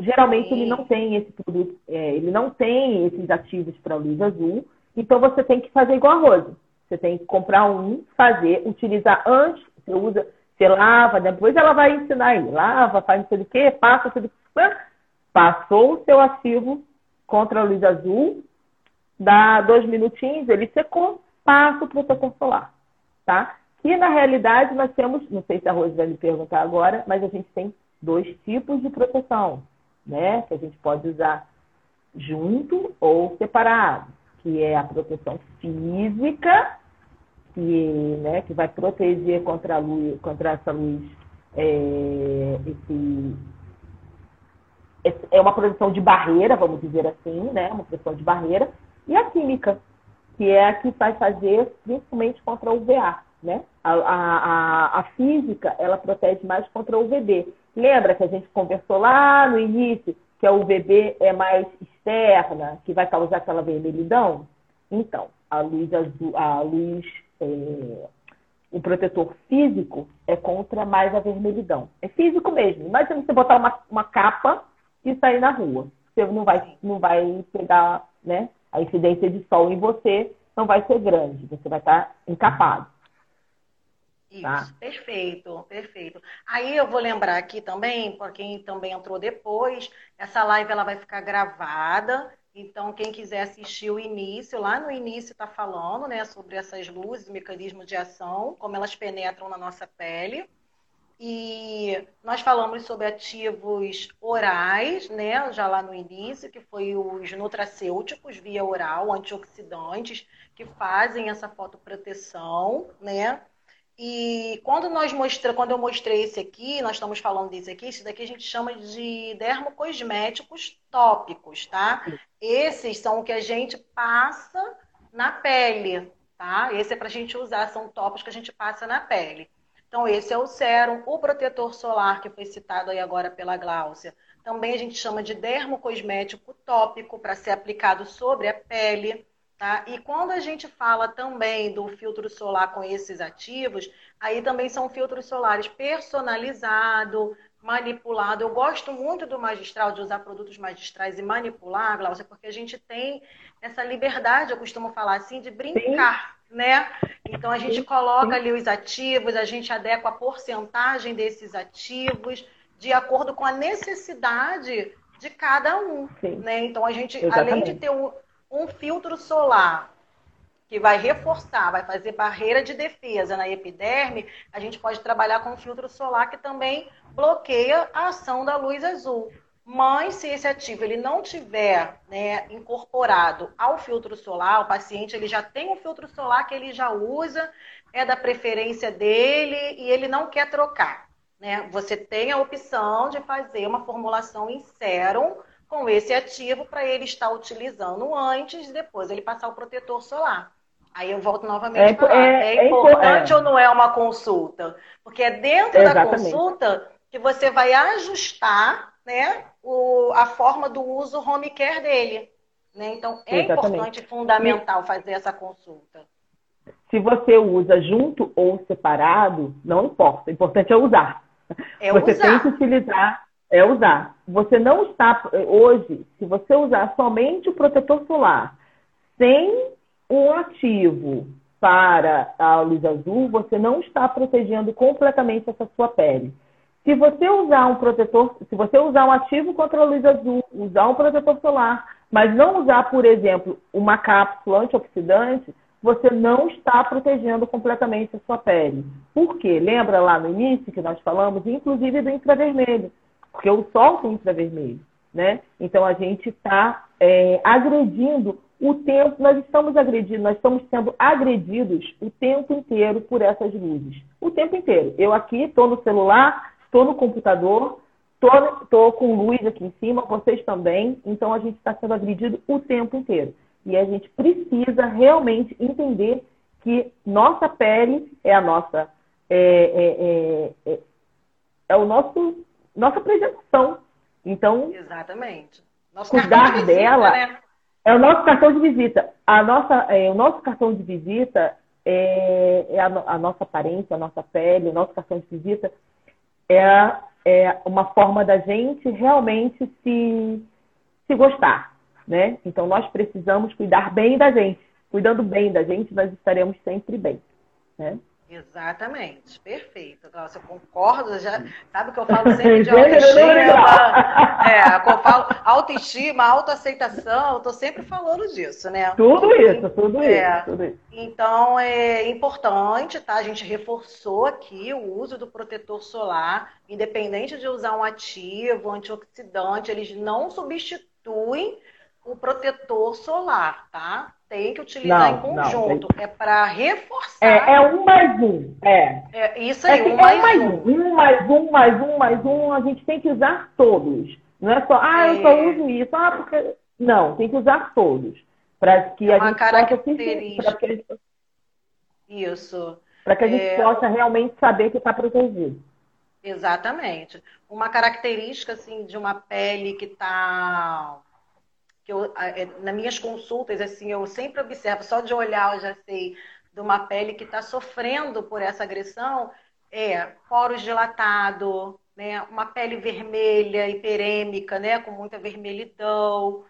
Geralmente Sim. ele não tem esse produto, é, ele não tem esses ativos para luz azul, então você tem que fazer igual a Rose. Você tem que comprar um, fazer, utilizar antes, você usa, você lava, depois ela vai ensinar aí, lava, faz não sei o quê, passa tudo. Passou o seu ativo contra a luz azul, dá dois minutinhos, ele secou, passa o protetor solar, tá? E na realidade nós temos, não sei se a Rose vai me perguntar agora, mas a gente tem dois tipos de proteção, né? Que a gente pode usar junto ou separado, que é a proteção física, que, né, que vai proteger contra a luz, contra essa luz, é, esse, é uma proteção de barreira, vamos dizer assim, né? Uma proteção de barreira, e a química, que é a que vai fazer principalmente contra o VA né? A, a, a, física, ela protege mais contra o UVB. Lembra que a gente conversou lá no início que a UVB é mais externa, que vai causar aquela vermelhidão? Então, a luz azul, a luz, é, o protetor físico é contra mais a vermelhidão. É físico mesmo. Imagina você botar uma, uma capa e sair na rua. Você não vai, não vai pegar, né? A incidência de sol em você não vai ser grande, você vai estar encapado. Isso, tá? perfeito, perfeito. Aí eu vou lembrar aqui também, para quem também entrou depois, essa live ela vai ficar gravada. Então, quem quiser assistir o início, lá no início está falando né, sobre essas luzes, mecanismos de ação, como elas penetram na nossa pele. E nós falamos sobre ativos orais, né, já lá no início, que foi os nutracêuticos via oral, antioxidantes, que fazem essa fotoproteção, né? E quando nós mostra, quando eu mostrei esse aqui, nós estamos falando desse aqui, esse daqui a gente chama de dermocosméticos tópicos, tá? Esses são o que a gente passa na pele, tá? Esse é para a gente usar, são tópicos que a gente passa na pele. Então, esse é o sérum, o protetor solar, que foi citado aí agora pela Gláucia. Também a gente chama de dermocosmético tópico, para ser aplicado sobre a pele. Tá? E quando a gente fala também do filtro solar com esses ativos, aí também são filtros solares personalizados, manipulado. Eu gosto muito do magistral, de usar produtos magistrais e manipular, Glaucia, porque a gente tem essa liberdade, eu costumo falar assim, de brincar, Sim. né? Então a gente coloca ali os ativos, a gente adequa a porcentagem desses ativos de acordo com a necessidade de cada um, Sim. né? Então a gente, Exatamente. além de ter um um filtro solar que vai reforçar, vai fazer barreira de defesa na epiderme, a gente pode trabalhar com um filtro solar que também bloqueia a ação da luz azul. Mas se esse ativo ele não tiver né, incorporado ao filtro solar, o paciente ele já tem um filtro solar que ele já usa, é da preferência dele e ele não quer trocar. Né? Você tem a opção de fazer uma formulação em sérum com esse ativo para ele estar utilizando antes e depois ele passar o protetor solar. Aí eu volto novamente é, para falar. É, é, é importante é. ou não é uma consulta? Porque é dentro Exatamente. da consulta que você vai ajustar né, o, a forma do uso home care dele. Né? Então, é Exatamente. importante e fundamental fazer essa consulta. Se você usa junto ou separado, não importa. O importante é usar. É você usar. tem que utilizar é usar. Você não está, hoje, se você usar somente o protetor solar, sem um ativo para a luz azul, você não está protegendo completamente essa sua pele. Se você usar um protetor, se você usar um ativo contra a luz azul, usar um protetor solar, mas não usar, por exemplo, uma cápsula antioxidante, você não está protegendo completamente a sua pele. Por quê? Lembra lá no início que nós falamos, inclusive do infravermelho porque o sol tem infravermelho, né? Então a gente está é, agredindo o tempo, nós estamos agredindo, nós estamos sendo agredidos o tempo inteiro por essas luzes. O tempo inteiro. Eu aqui estou no celular, estou no computador, estou com luz aqui em cima, vocês também. Então a gente está sendo agredido o tempo inteiro. E a gente precisa realmente entender que nossa pele é a nossa. É, é, é, é o nosso nossa apresentação. Então, exatamente. Nosso cuidar de visita, dela né? é o nosso cartão de visita. A nossa, é, o nosso cartão de visita é, é a, a, nossa aparência, a nossa pele, o nosso cartão de visita é, é uma forma da gente realmente se, se gostar, né? Então nós precisamos cuidar bem da gente. Cuidando bem da gente, nós estaremos sempre bem, né? Exatamente, perfeito. Nossa, eu concordo, já sabe que eu falo sempre de autoestima, é, eu falo autoestima, autoaceitação, eu tô sempre falando disso, né? Tudo isso, tudo é, isso, tudo isso. Então é importante, tá? A gente reforçou aqui o uso do protetor solar, independente de usar um ativo, antioxidante, eles não substituem o protetor solar, tá? Tem que utilizar não, em conjunto. Não, É para reforçar. É, é, um mais um. É. é isso aí, é um, mais é um mais um. um. mais um, mais um, mais um. A gente tem que usar todos. Não é só, ah, eu só é. uso isso. Ah, porque. Não, tem que usar todos. Para que é a gente característica. possa. Isso. Para que a gente é... possa realmente saber que está protegido. Exatamente. Uma característica assim de uma pele que está que eu, é, nas minhas consultas, assim, eu sempre observo, só de olhar eu já sei de uma pele que está sofrendo por essa agressão, é poros dilatados, né, uma pele vermelha, hiperêmica, né, com muita vermelhidão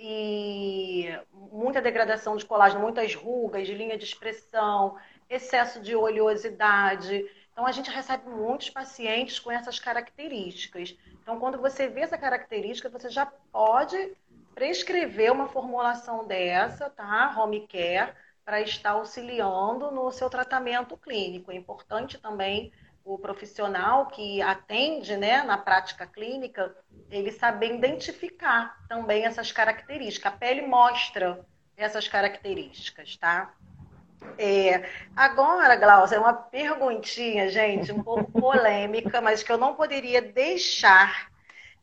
e muita degradação de colágeno, muitas rugas, linha de expressão, excesso de oleosidade. Então, a gente recebe muitos pacientes com essas características. Então, quando você vê essa característica, você já pode prescrever uma formulação dessa, tá? Home care, para estar auxiliando no seu tratamento clínico. É importante também o profissional que atende né, na prática clínica, ele saber identificar também essas características. A pele mostra essas características, tá? É, agora, Glaucia, é uma perguntinha, gente, um pouco polêmica, mas que eu não poderia deixar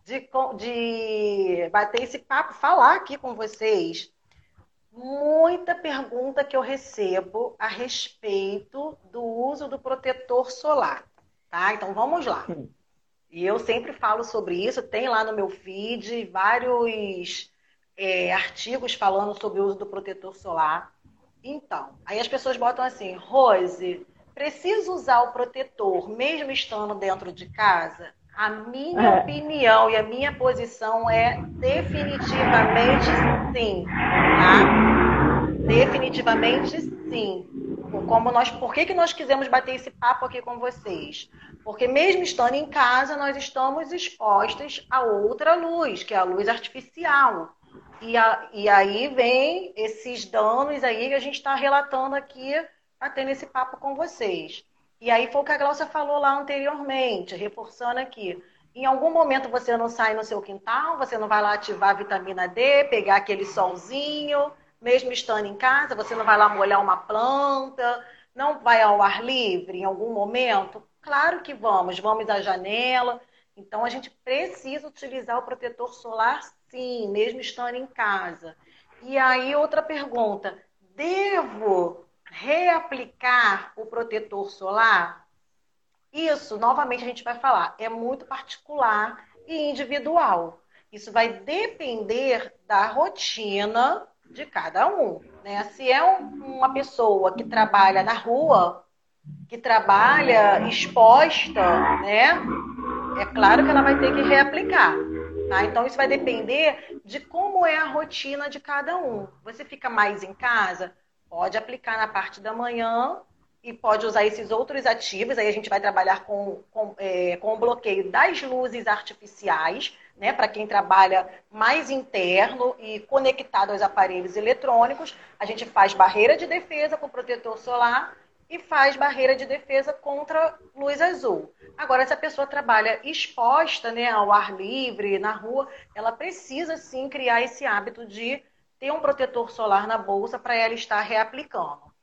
de, de bater esse papo, falar aqui com vocês. Muita pergunta que eu recebo a respeito do uso do protetor solar, tá? Então vamos lá. E eu sempre falo sobre isso, tem lá no meu feed vários é, artigos falando sobre o uso do protetor solar. Então, aí as pessoas botam assim, Rose, preciso usar o protetor mesmo estando dentro de casa? A minha é. opinião e a minha posição é definitivamente sim, tá? Definitivamente sim. Como nós, por que, que nós quisemos bater esse papo aqui com vocês? Porque mesmo estando em casa, nós estamos expostos a outra luz, que é a luz artificial. E, a, e aí vem esses danos aí que a gente está relatando aqui, batendo esse papo com vocês. E aí foi o que a Glaucia falou lá anteriormente, reforçando aqui. Em algum momento você não sai no seu quintal, você não vai lá ativar a vitamina D, pegar aquele solzinho, mesmo estando em casa, você não vai lá molhar uma planta, não vai ao ar livre em algum momento? Claro que vamos, vamos à janela. Então a gente precisa utilizar o protetor solar Sim, mesmo estando em casa. E aí, outra pergunta: devo reaplicar o protetor solar? Isso, novamente, a gente vai falar, é muito particular e individual. Isso vai depender da rotina de cada um. Né? Se é um, uma pessoa que trabalha na rua, que trabalha exposta, né? É claro que ela vai ter que reaplicar. Tá? Então, isso vai depender de como é a rotina de cada um. Você fica mais em casa? Pode aplicar na parte da manhã e pode usar esses outros ativos. Aí a gente vai trabalhar com, com, é, com o bloqueio das luzes artificiais, né? Para quem trabalha mais interno e conectado aos aparelhos eletrônicos, a gente faz barreira de defesa com protetor solar e faz barreira de defesa contra luz azul. Agora, se a pessoa trabalha exposta né, ao ar livre, na rua, ela precisa sim criar esse hábito de ter um protetor solar na bolsa para ela estar reaplicando.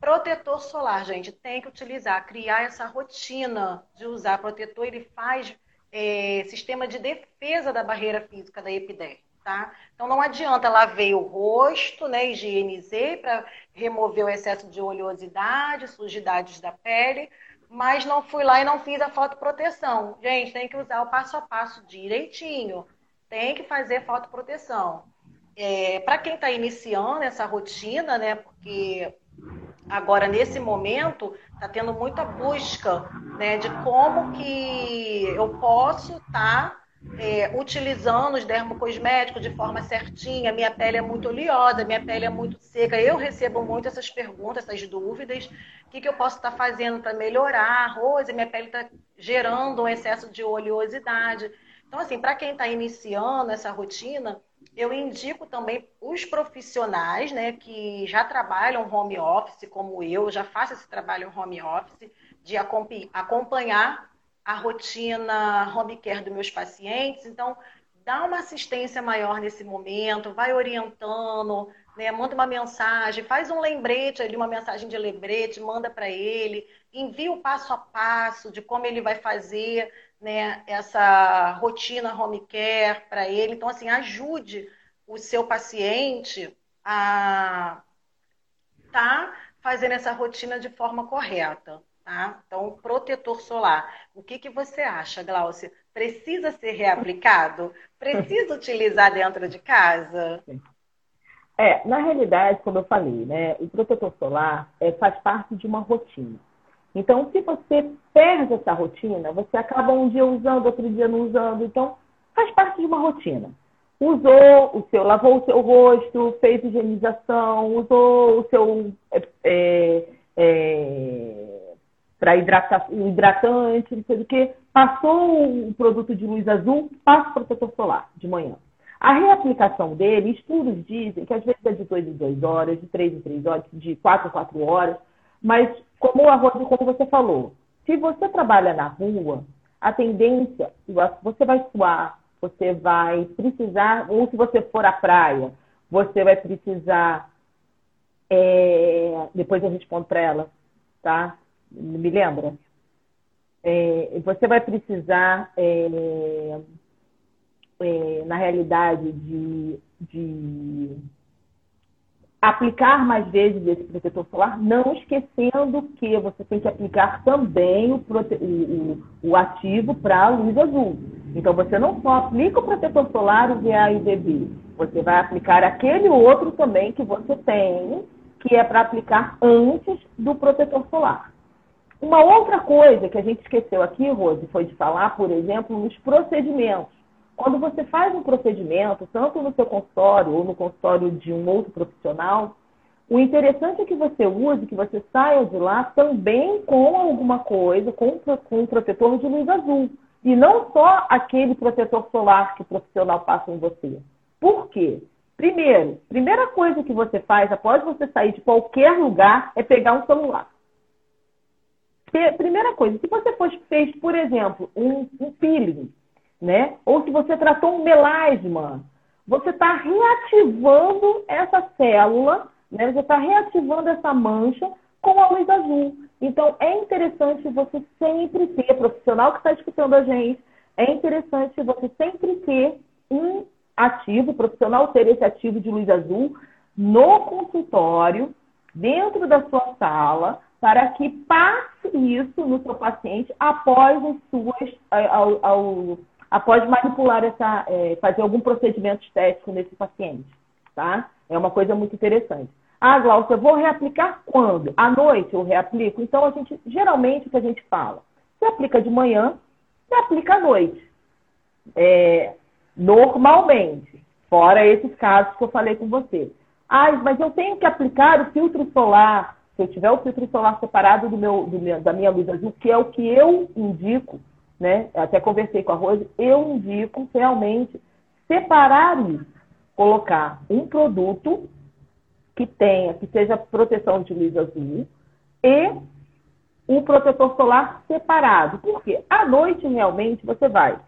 Protetor solar, gente, tem que utilizar, criar essa rotina de usar protetor, ele faz é, sistema de defesa da barreira física da epiderme tá? Então não adianta lavei o rosto, né, higienizei para remover o excesso de oleosidade, sujidades da pele, mas não fui lá e não fiz a fotoproteção. Gente, tem que usar o passo a passo direitinho. Tem que fazer fotoproteção. É, para quem está iniciando essa rotina, né, porque agora nesse momento está tendo muita busca né, de como que eu posso estar tá é, utilizando os dermocosméticos de forma certinha, minha pele é muito oleosa, minha pele é muito seca. Eu recebo muito essas perguntas, essas dúvidas. O que, que eu posso estar fazendo para melhorar? Rose, minha pele está gerando um excesso de oleosidade. Então, assim, para quem está iniciando essa rotina, eu indico também os profissionais né, que já trabalham home office, como eu, já faço esse trabalho home office, de acompanhar a rotina home care dos meus pacientes. Então, dá uma assistência maior nesse momento, vai orientando, né? manda uma mensagem, faz um lembrete ali, uma mensagem de lembrete, manda para ele, envia o passo a passo de como ele vai fazer né, essa rotina home care para ele. Então, assim, ajude o seu paciente a tá fazendo essa rotina de forma correta. Tá? Então, protetor solar. O que, que você acha, Glaucia? Precisa ser reaplicado? Precisa utilizar dentro de casa? É, na realidade, como eu falei, né, o protetor solar é, faz parte de uma rotina. Então, se você perde essa rotina, você acaba um dia usando, outro dia não usando. Então, faz parte de uma rotina. Usou o seu, lavou o seu rosto, fez higienização, usou o seu é, é, é para hidratante, não sei o que. Passou o produto de luz azul, passa o protetor solar de manhã. A reaplicação dele, estudos dizem que às vezes é de 2 em 2 horas, de 3 em 3 horas, de 4 em 4 horas, mas como a Rose, como você falou, Se você trabalha na rua, a tendência, você vai suar, você vai precisar, ou se você for à praia, você vai precisar. É, depois eu respondo para ela, tá? Me lembra? É, você vai precisar, é, é na realidade, de, de aplicar mais vezes esse protetor solar, não esquecendo que você tem que aplicar também o, prote... o, o, o ativo para a luz azul. Então, você não só aplica o protetor solar, o VA e o VB, você vai aplicar aquele outro também que você tem, que é para aplicar antes do protetor solar. Uma outra coisa que a gente esqueceu aqui, Rose, foi de falar, por exemplo, nos procedimentos. Quando você faz um procedimento, tanto no seu consultório ou no consultório de um outro profissional, o interessante é que você use, que você saia de lá também com alguma coisa, com, com um protetor de luz azul. E não só aquele protetor solar que o profissional passa em você. Por quê? Primeiro, primeira coisa que você faz após você sair de qualquer lugar é pegar um celular. Primeira coisa, se você fez, por exemplo, um, um peeling, né? Ou se você tratou um melasma, você está reativando essa célula, né? Você está reativando essa mancha com a luz azul. Então, é interessante você sempre ter, profissional que está escutando a gente, é interessante você sempre ter um ativo, profissional ter esse ativo de luz azul no consultório, dentro da sua sala, para que passe isso no seu paciente após as suas, ao, ao, após manipular essa, é, fazer algum procedimento estético nesse paciente, tá? É uma coisa muito interessante. Ah, Glaucia, vou reaplicar quando? À noite eu reaplico? Então, a gente, geralmente, o que a gente fala? Você aplica de manhã, você aplica à noite. É, normalmente, fora esses casos que eu falei com você. Ah, mas eu tenho que aplicar o filtro solar. Se eu tiver o filtro solar separado do meu, do meu, da minha luz azul, que é o que eu indico, né? até conversei com a Rose, eu indico realmente separar isso, colocar um produto que tenha, que seja proteção de luz azul e um protetor solar separado. Porque à noite realmente você vai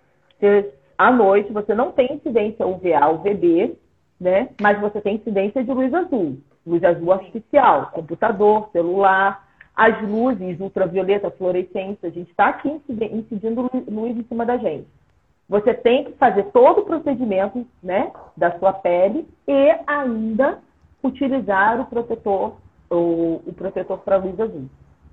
à noite você não tem incidência UVA, UVB, né? Mas você tem incidência de luz azul, luz azul artificial, computador, celular, as luzes ultravioleta, fluorescência, a gente está aqui incidindo luz em cima da gente. Você tem que fazer todo o procedimento né, da sua pele e ainda utilizar o protetor, o, o protetor para luz azul.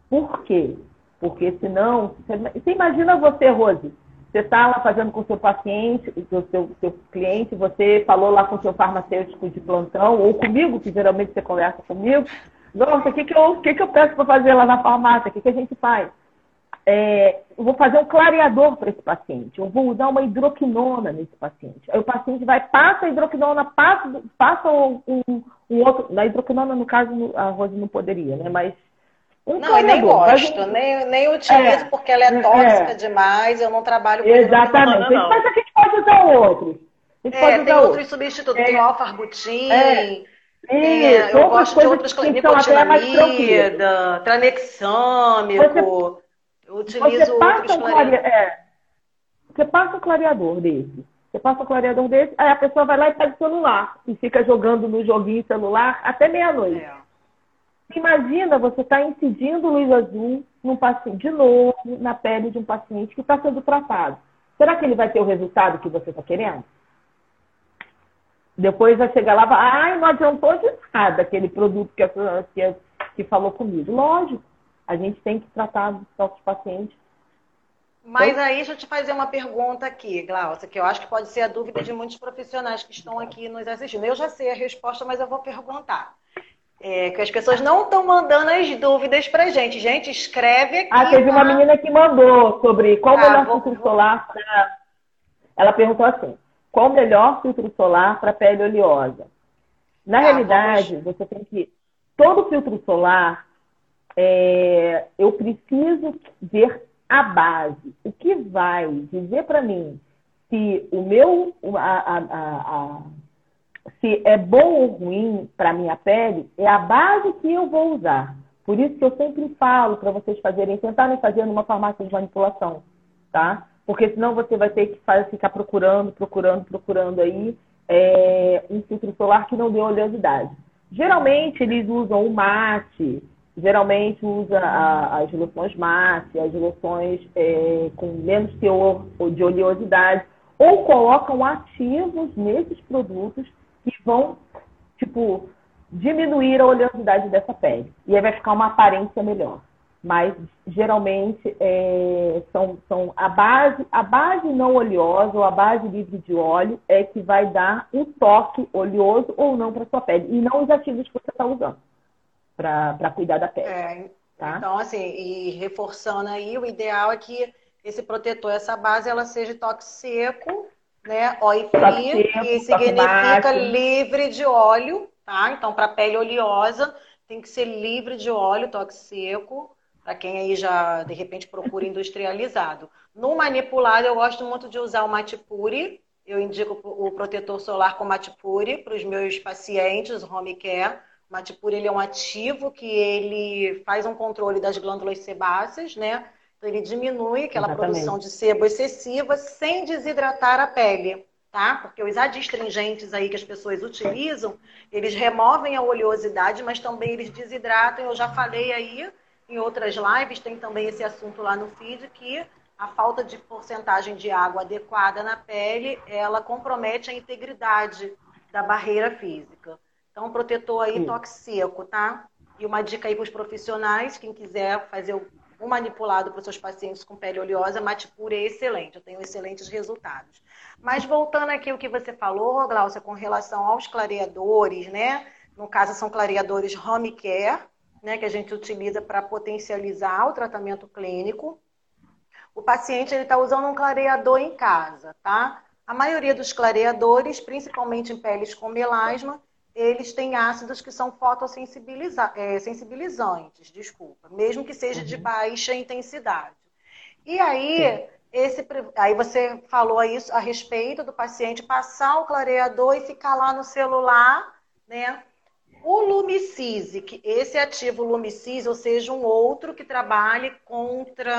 Por quê? Porque senão, você imagina você, Rose, você está lá fazendo com o seu paciente, o seu, seu cliente, você falou lá com o seu farmacêutico de plantão, ou comigo, que geralmente você conversa comigo, nossa, o que, que, eu, que, que eu peço para fazer lá na farmácia? O que, que a gente faz? É, eu vou fazer um clareador para esse paciente. Eu vou usar uma hidroquinona nesse paciente. Aí o paciente vai, passa a hidroquinona, passa, passa um, um, um outro. Na hidroquinona, no caso, a Rose não poderia, né? Mas. Um não, eu nem gosto, nem, nem utilizo é, porque ela é, é. tóxica é. demais, eu não trabalho com Exatamente. Não. Mas a gente pode usar outros. A gente é, pode usar tem outros substitutos, tem o É. É, eu gosto de outras coisas, nicotinamida, tranexâmico. Você, eu utilizo você passa clareador. É, você passa um clareador desse. Você passa um clareador desse, aí a pessoa vai lá e pega o celular e fica jogando no joguinho celular até meia-noite. É. Imagina você estar tá incidindo luz azul num paciente, de novo, na pele de um paciente que está sendo tratado. Será que ele vai ter o resultado que você está querendo? Depois vai chegar lá e falar, ai, não adiantou de nada aquele produto que, que, que falou comigo. Lógico, a gente tem que tratar dos nossos pacientes. Mas aí, deixa eu te fazer uma pergunta aqui, Glaucia, que eu acho que pode ser a dúvida de muitos profissionais que estão aqui nos assistindo. Eu já sei a resposta, mas eu vou perguntar. É, que as pessoas não estão mandando as dúvidas pra gente. Gente, escreve aqui. Ah, teve tá? uma menina que mandou sobre qual o ah, melhor filtro solar para. Ela perguntou assim: qual o melhor filtro solar para pele oleosa? Na ah, realidade, vamos... você tem que. Todo filtro solar, é... eu preciso ver a base. O que vai dizer para mim se o meu. A, a, a, se é bom ou ruim para minha pele é a base que eu vou usar. Por isso que eu sempre falo para vocês fazerem, tentarem fazer numa farmácia de manipulação, tá? Porque senão você vai ter que ficar procurando, procurando, procurando aí é, um filtro solar que não dê oleosidade. Geralmente eles usam o mate, geralmente usa a, as loções mate, as loções é, com menos teor de oleosidade, ou colocam ativos nesses produtos que vão, tipo, diminuir a oleosidade dessa pele. E aí vai ficar uma aparência melhor. Mas geralmente é, são, são a base, a base não oleosa ou a base livre de óleo é que vai dar um toque oleoso ou não para sua pele. E não os ativos que você está usando para cuidar da pele. É, tá? Então, assim, e reforçando aí, o ideal é que esse protetor, essa base, ela seja toque seco, né? Oil free, que significa livre de óleo, tá? Então, para pele oleosa, tem que ser livre de óleo, toque seco, para quem aí já, de repente, procura industrializado. No manipulado, eu gosto muito de usar o Matipuri. Eu indico o protetor solar com Matipuri para os meus pacientes, home care Matipur ele é um ativo que ele faz um controle das glândulas sebáceas, né? Então ele diminui aquela Exatamente. produção de sebo excessiva sem desidratar a pele, tá? Porque os adstringentes aí que as pessoas utilizam, eles removem a oleosidade, mas também eles desidratam. Eu já falei aí em outras lives, tem também esse assunto lá no feed que a falta de porcentagem de água adequada na pele, ela compromete a integridade da barreira física. Então, protetor aí, Sim. toque seco, tá? E uma dica aí para os profissionais, quem quiser fazer um manipulado para os seus pacientes com pele oleosa, mate pura é excelente. Eu tenho excelentes resultados. Mas voltando aqui o que você falou, Glaucia, com relação aos clareadores, né? No caso, são clareadores home care, né? Que a gente utiliza para potencializar o tratamento clínico. O paciente ele está usando um clareador em casa, tá? A maioria dos clareadores, principalmente em peles com melasma, eles têm ácidos que são fotossensibilizantes, é, desculpa, mesmo que seja de uhum. baixa intensidade. E aí, esse, aí você falou isso a respeito do paciente passar o clareador e ficar lá no celular, né? O Lumicise, esse ativo Lumicise, ou seja, um outro que trabalhe contra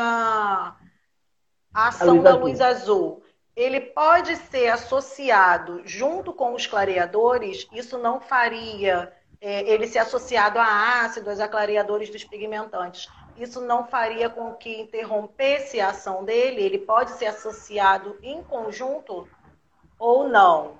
a ação a da luz azul ele pode ser associado junto com os clareadores, isso não faria é, ele ser associado a ácidos, a clareadores dos pigmentantes. Isso não faria com que interrompesse a ação dele? Ele pode ser associado em conjunto ou não?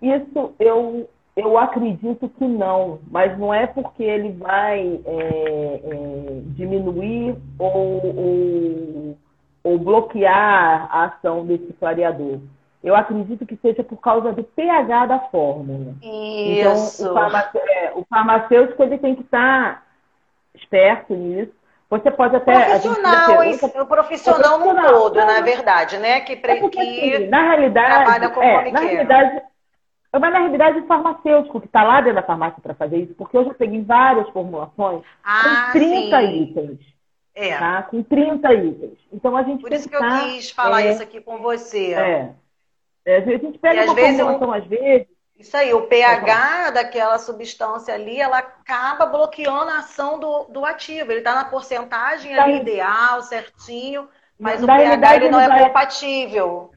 Isso eu, eu acredito que não, mas não é porque ele vai é, é, diminuir ou, ou ou bloquear a ação desse clareador. Eu acredito que seja por causa do pH da fórmula. Isso. Então, o, farmace... é, o farmacêutico ele tem que estar esperto nisso. Você pode até. Profissional, o profissional no todo, na verdade, né? Que, pre... é porque, que assim, na realidade, trabalha com é, na realidade, mas na realidade o farmacêutico que está lá dentro da farmácia para fazer isso, porque eu já peguei várias formulações ah, com 30 sim. itens. É. Tá? Com 30 itens. Então a gente Por isso que eu quis falar é, isso aqui com você. É. é. A gente pega e uma vezes formulação, às vezes. Isso aí, o pH daquela substância ali, ela acaba bloqueando a ação do, do ativo. Ele está na porcentagem tá. ali ideal, certinho, mas o pH ele não é compatível.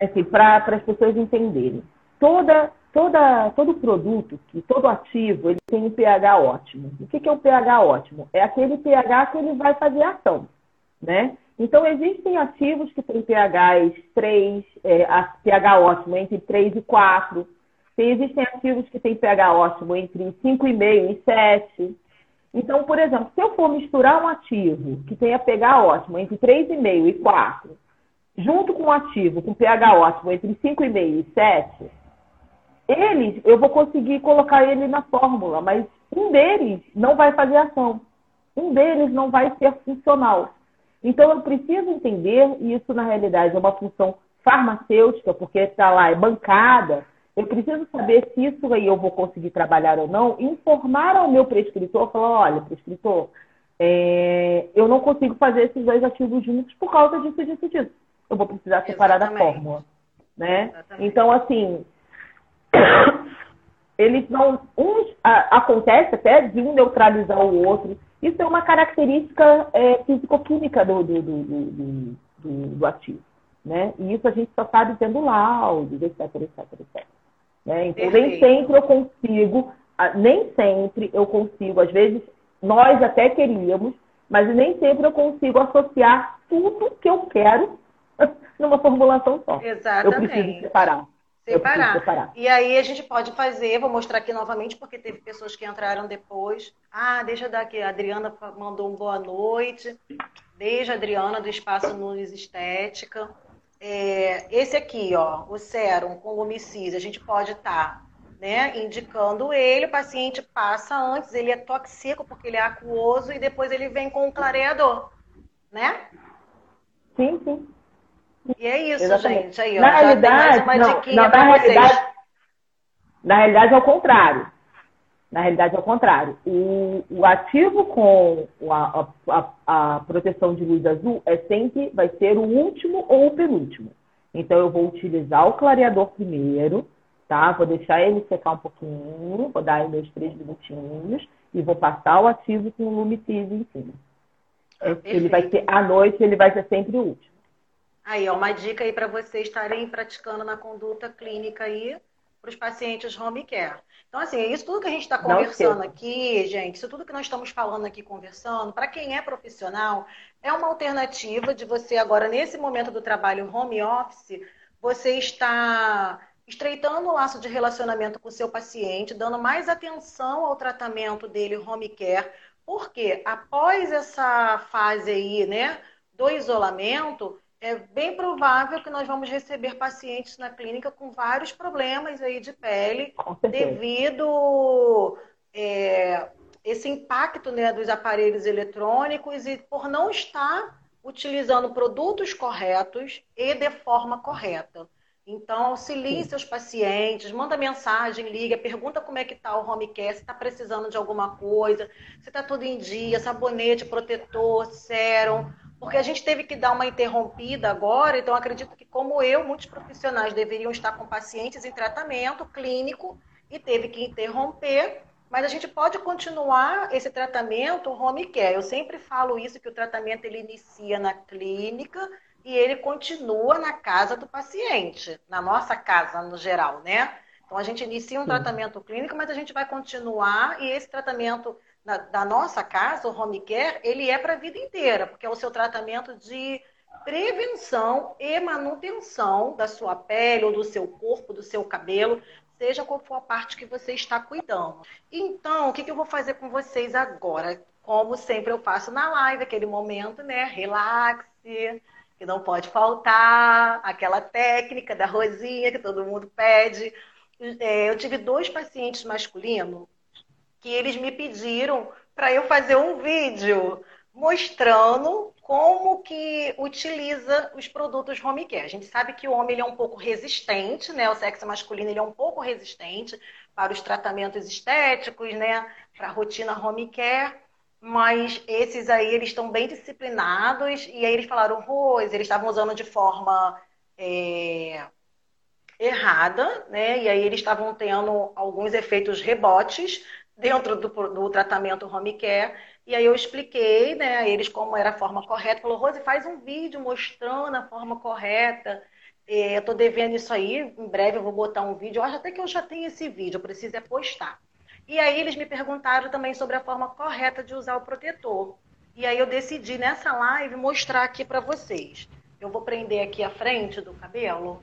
É assim, para as pessoas entenderem. Toda toda, todo produto, todo ativo, ele tem um pH ótimo. O que, que é um pH ótimo? É aquele pH que ele vai fazer ação, né? Então, existem ativos que têm pHs 3, é, pH ótimo entre 3 e 4. Existem ativos que têm pH ótimo entre 5,5 e 7. Então, por exemplo, se eu for misturar um ativo que tenha pH ótimo entre 3,5 e 4, junto com um ativo com pH ótimo entre 5,5 e 7, eles, eu vou conseguir colocar ele na fórmula, mas um deles não vai fazer ação. Um deles não vai ser funcional. Então, eu preciso entender, e isso na realidade é uma função farmacêutica, porque está lá, é bancada. Eu preciso saber se isso aí eu vou conseguir trabalhar ou não, informar ao meu prescritor, falar, olha, prescritor, é, eu não consigo fazer esses dois ativos juntos por causa disso, disso, disso. Eu vou precisar separar Exatamente. da fórmula. Né? Então, assim, eles não. Uns a, acontece até de um neutralizar o outro. Isso é uma característica é, físico-química do, do, do, do, do ativo. Né? E isso a gente só sabe tendo laudos, etc, etc, etc. Né? Então, Perfeito. nem sempre eu consigo, nem sempre eu consigo, às vezes nós até queríamos, mas nem sempre eu consigo associar tudo que eu quero numa formulação só. Exatamente. Eu preciso separar. Separar. separar. E aí a gente pode fazer, vou mostrar aqui novamente, porque teve pessoas que entraram depois. Ah, deixa eu dar aqui, a Adriana mandou um boa noite. Beijo, Adriana, do Espaço Nunes Estética. É, esse aqui, ó, o sérum com lumicídio, a gente pode estar tá, né, indicando ele, o paciente passa antes, ele é tóxico porque ele é aquoso e depois ele vem com o clareador, né? Sim, sim. E é isso, Exatamente. gente. Aí, ó, na realidade, não, não, na, realidade na realidade é o contrário. Na realidade é o contrário. O, o ativo com a, a, a, proteção de luz azul é sempre vai ser o último ou o penúltimo. Então eu vou utilizar o clareador primeiro, tá? Vou deixar ele secar um pouquinho, vou dar meus três minutinhos e vou passar o ativo com o lumitize em cima. Ele vai ser à noite, ele vai ser sempre o último. Aí, ó, uma dica aí para vocês estarem praticando na conduta clínica aí para os pacientes home care. Então, assim, isso tudo que a gente está conversando aqui, gente, isso tudo que nós estamos falando aqui, conversando, para quem é profissional, é uma alternativa de você agora, nesse momento do trabalho home office, você está estreitando o laço de relacionamento com o seu paciente, dando mais atenção ao tratamento dele home care, porque após essa fase aí, né, do isolamento, é bem provável que nós vamos receber pacientes na clínica com vários problemas aí de pele devido é, esse impacto né, dos aparelhos eletrônicos e por não estar utilizando produtos corretos e de forma correta. Então, auxilie Sim. seus pacientes, manda mensagem, liga, pergunta como é que está o home care, se está precisando de alguma coisa, se está tudo em dia, sabonete, protetor, sérum, porque a gente teve que dar uma interrompida agora, então acredito que, como eu, muitos profissionais deveriam estar com pacientes em tratamento clínico e teve que interromper, mas a gente pode continuar esse tratamento home care. Eu sempre falo isso, que o tratamento ele inicia na clínica e ele continua na casa do paciente, na nossa casa no geral, né? Então a gente inicia um tratamento clínico, mas a gente vai continuar e esse tratamento na, da nossa casa, o home care, ele é para a vida inteira, porque é o seu tratamento de prevenção e manutenção da sua pele ou do seu corpo, do seu cabelo, seja qual for a parte que você está cuidando. Então, o que, que eu vou fazer com vocês agora? Como sempre eu faço na live, aquele momento, né? Relaxe, que não pode faltar, aquela técnica da rosinha que todo mundo pede. É, eu tive dois pacientes masculinos que eles me pediram para eu fazer um vídeo mostrando como que utiliza os produtos home care. A gente sabe que o homem ele é um pouco resistente, né? O sexo masculino ele é um pouco resistente para os tratamentos estéticos, né? Para a rotina home care. Mas esses aí, eles estão bem disciplinados. E aí eles falaram, Rose, eles estavam usando de forma é, errada, né? E aí eles estavam tendo alguns efeitos rebotes dentro do, do tratamento home care. E aí eu expliquei, né, a eles como era a forma correta. Falou, Rose, faz um vídeo mostrando a forma correta. É, eu tô devendo isso aí, em breve eu vou botar um vídeo. Eu acho até que eu já tenho esse vídeo, eu preciso é postar. E aí eles me perguntaram também sobre a forma correta de usar o protetor. E aí eu decidi nessa live mostrar aqui para vocês. Eu vou prender aqui a frente do cabelo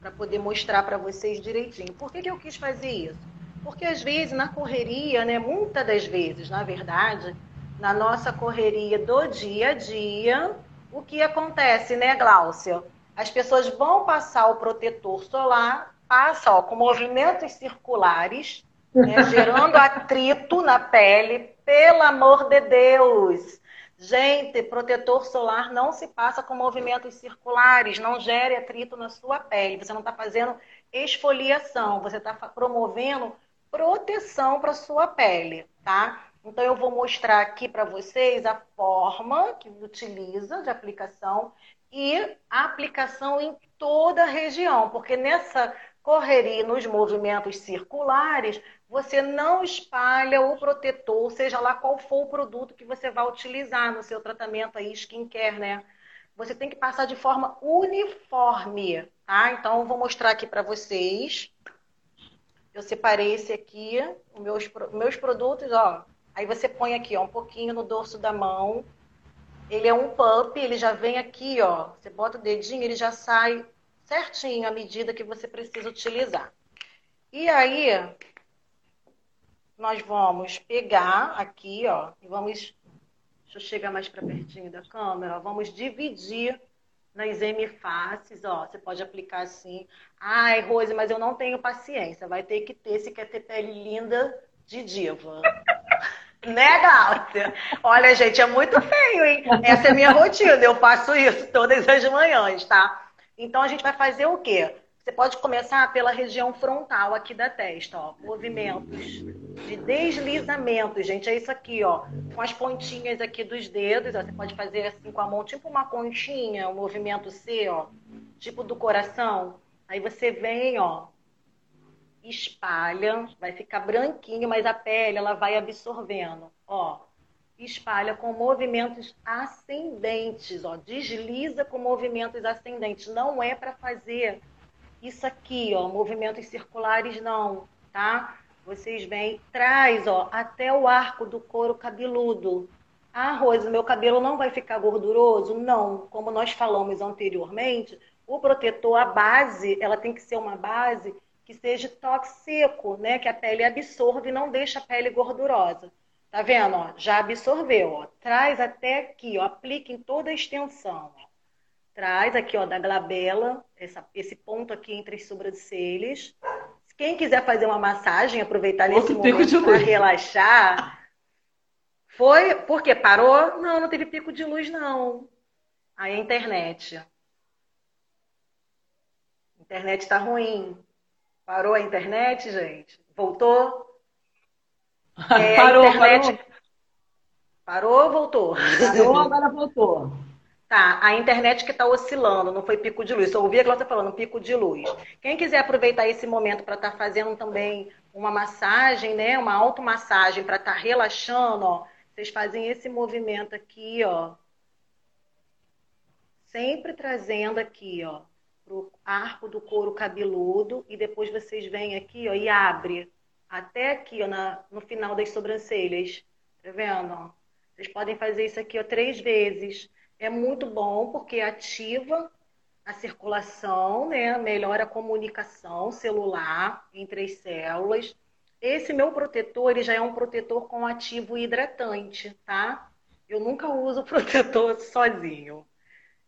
para poder mostrar para vocês direitinho. Por que, que eu quis fazer isso? Porque às vezes na correria, né, muitas das vezes, na verdade, na nossa correria do dia a dia, o que acontece, né, Gláucia? As pessoas vão passar o protetor solar, passa ó, com movimentos circulares, né, gerando atrito na pele. Pelo amor de Deus! Gente, protetor solar não se passa com movimentos circulares, não gere atrito na sua pele. Você não está fazendo esfoliação, você está promovendo proteção para sua pele, tá? Então eu vou mostrar aqui para vocês a forma que utiliza de aplicação e a aplicação em toda a região, porque nessa correria nos movimentos circulares, você não espalha o protetor, seja lá qual for o produto que você vai utilizar no seu tratamento aí, skincare, né? Você tem que passar de forma uniforme, tá? Então, eu vou mostrar aqui para vocês. Eu separei esse aqui, meus, meus produtos, ó. Aí você põe aqui, ó, um pouquinho no dorso da mão. Ele é um pump, ele já vem aqui, ó. Você bota o dedinho, ele já sai certinho a medida que você precisa utilizar. E aí, nós vamos pegar aqui, ó, e vamos. Deixa eu chegar mais para pertinho da câmera. Ó, vamos dividir nas M-faces, ó. Você pode aplicar assim. Ai, Rose, mas eu não tenho paciência. Vai ter que ter se quer ter pele linda de diva. né, Glaucia? Olha, gente, é muito feio, hein? Essa é minha rotina. Eu faço isso todas as manhãs, tá? Então a gente vai fazer o quê? Você pode começar pela região frontal aqui da testa, ó. Movimentos de deslizamento, gente. É isso aqui, ó. Com as pontinhas aqui dos dedos, ó. Você pode fazer assim com a mão, tipo uma conchinha, um movimento C, ó. Tipo do coração. Aí você vem, ó. Espalha, vai ficar branquinho, mas a pele ela vai absorvendo, ó espalha com movimentos ascendentes, ó, desliza com movimentos ascendentes. Não é para fazer isso aqui, ó, movimentos circulares não, tá? Vocês vêm, traz, ó, até o arco do couro cabeludo. Ah, Rosa, meu cabelo não vai ficar gorduroso? Não, como nós falamos anteriormente, o protetor, a base, ela tem que ser uma base que seja toque seco, né? Que a pele absorva e não deixa a pele gordurosa. Tá vendo? Ó? Já absorveu. Ó. Traz até aqui, ó. aplica em toda a extensão. Ó. Traz aqui, ó, da glabela, essa, esse ponto aqui entre as sobrancelhas. Quem quiser fazer uma massagem, aproveitar nesse momento para relaxar. Foi porque parou? Não, não teve pico de luz, não. Aí a internet. A internet está ruim. Parou a internet, gente? Voltou? É, parou, internet... parou. Parou ou voltou? Parou, agora voltou. Tá, a internet que está oscilando, não foi pico de luz. Só ouvi a Cláudia falando pico de luz. Quem quiser aproveitar esse momento para estar tá fazendo também uma massagem, né? Uma automassagem para estar tá relaxando, ó. Vocês fazem esse movimento aqui, ó. Sempre trazendo aqui, ó, pro arco do couro cabeludo e depois vocês vêm aqui, ó, e abre até aqui, ó, na, no final das sobrancelhas. Tá vendo? Vocês podem fazer isso aqui ó, três vezes. É muito bom porque ativa a circulação, né? melhora a comunicação celular entre as células. Esse meu protetor, ele já é um protetor com ativo hidratante, tá? Eu nunca uso protetor sozinho.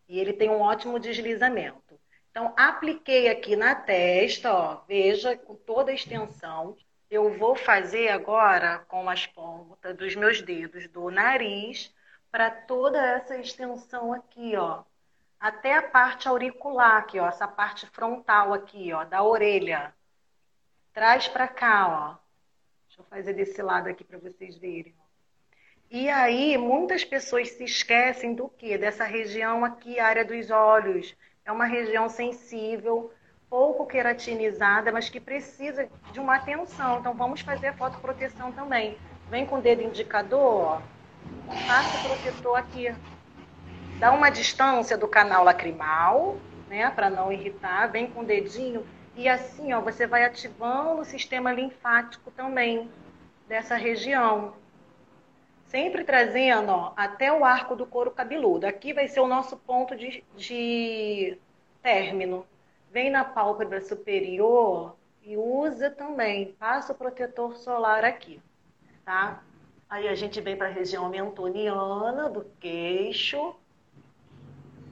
E ele tem um ótimo deslizamento. Então, apliquei aqui na testa, ó, veja, com toda a extensão eu vou fazer agora com as pontas dos meus dedos do nariz para toda essa extensão aqui, ó. Até a parte auricular aqui, ó, essa parte frontal aqui, ó, da orelha. Traz para cá, ó. Deixa eu fazer desse lado aqui para vocês verem. E aí, muitas pessoas se esquecem do que? Dessa região aqui, área dos olhos. É uma região sensível, pouco queratinizada, mas que precisa de uma atenção. Então vamos fazer a fotoproteção também. Vem com o dedo indicador, ó. Passa o protetor aqui. Dá uma distância do canal lacrimal, né, para não irritar. Vem com o dedinho e assim, ó, você vai ativando o sistema linfático também dessa região. Sempre trazendo ó, até o arco do couro cabeludo. Aqui vai ser o nosso ponto de, de término vem na pálpebra superior e usa também, passa o protetor solar aqui, tá? Aí a gente vem para a região mentoniana do queixo,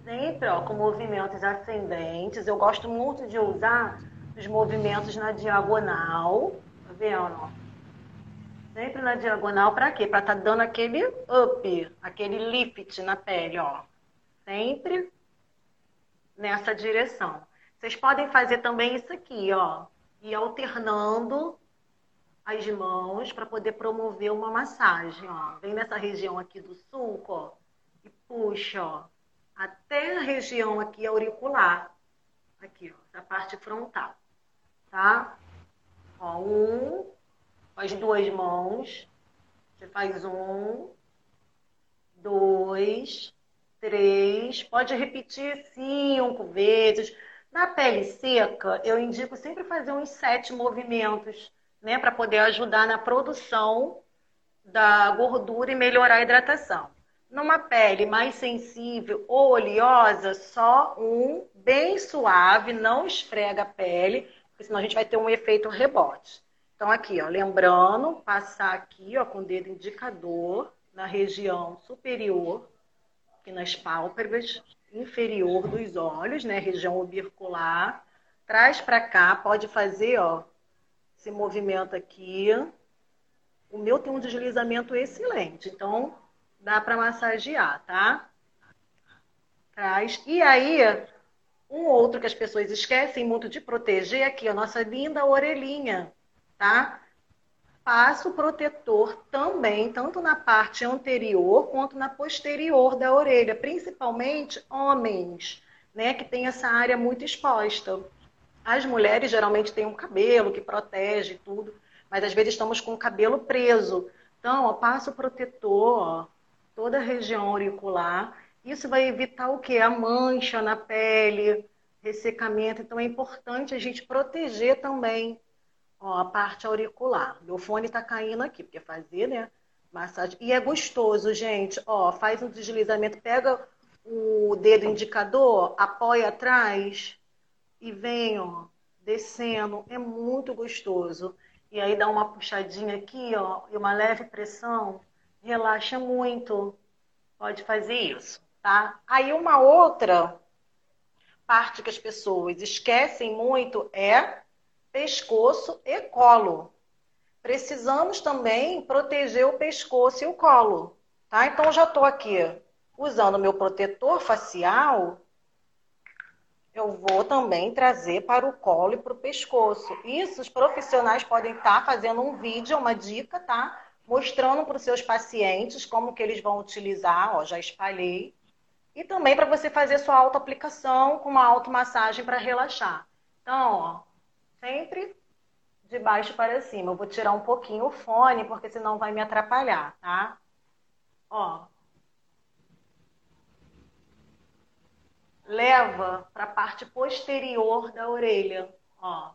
sempre ó, com movimentos ascendentes. Eu gosto muito de usar os movimentos na diagonal, tá vendo? Sempre na diagonal, para quê? Para estar tá dando aquele up, aquele lift na pele, ó. Sempre nessa direção. Vocês podem fazer também isso aqui, ó. E alternando as mãos para poder promover uma massagem, ó. Vem nessa região aqui do sulco. E puxa, ó. Até a região aqui auricular. Aqui, ó. Da parte frontal. tá? Ó, um, as duas mãos. Você faz um, dois, três. Pode repetir cinco vezes. Na pele seca, eu indico sempre fazer uns sete movimentos, né? Para poder ajudar na produção da gordura e melhorar a hidratação. Numa pele mais sensível ou oleosa, só um bem suave, não esfrega a pele, porque senão a gente vai ter um efeito rebote. Então, aqui, ó, lembrando, passar aqui, ó, com o dedo indicador na região superior, aqui nas pálpebras, inferior dos olhos, né, região orbicular. Traz para cá, pode fazer, ó, movimento aqui. O meu tem um deslizamento excelente, então dá para massagear, tá? Traz. E aí, um outro que as pessoas esquecem muito de proteger aqui, a nossa linda orelhinha, tá? Passa o protetor também, tanto na parte anterior quanto na posterior da orelha, principalmente homens, né, que tem essa área muito exposta. As mulheres geralmente têm um cabelo que protege tudo, mas às vezes estamos com o cabelo preso. Então, ó, passa o protetor, ó, toda a região auricular. Isso vai evitar o que? A mancha na pele, ressecamento. Então é importante a gente proteger também ó, a parte auricular. Meu fone está caindo aqui, porque fazer, né? Massagem. E é gostoso, gente. Ó, faz um deslizamento, pega o dedo indicador, apoia atrás e ó, descendo. É muito gostoso. E aí dá uma puxadinha aqui, ó, e uma leve pressão relaxa muito. Pode fazer isso, tá? Aí uma outra parte que as pessoas esquecem muito é pescoço e colo. Precisamos também proteger o pescoço e o colo, tá? Então já estou aqui usando meu protetor facial. Eu vou também trazer para o colo e para o pescoço. Isso os profissionais podem estar fazendo um vídeo, uma dica, tá? mostrando para os seus pacientes como que eles vão utilizar, ó, já espalhei, e também para você fazer sua auto-aplicação com uma automassagem para relaxar. Então, ó, sempre de baixo para cima. Eu vou tirar um pouquinho o fone, porque senão vai me atrapalhar, tá? Ó. Leva para a parte posterior da orelha, ó.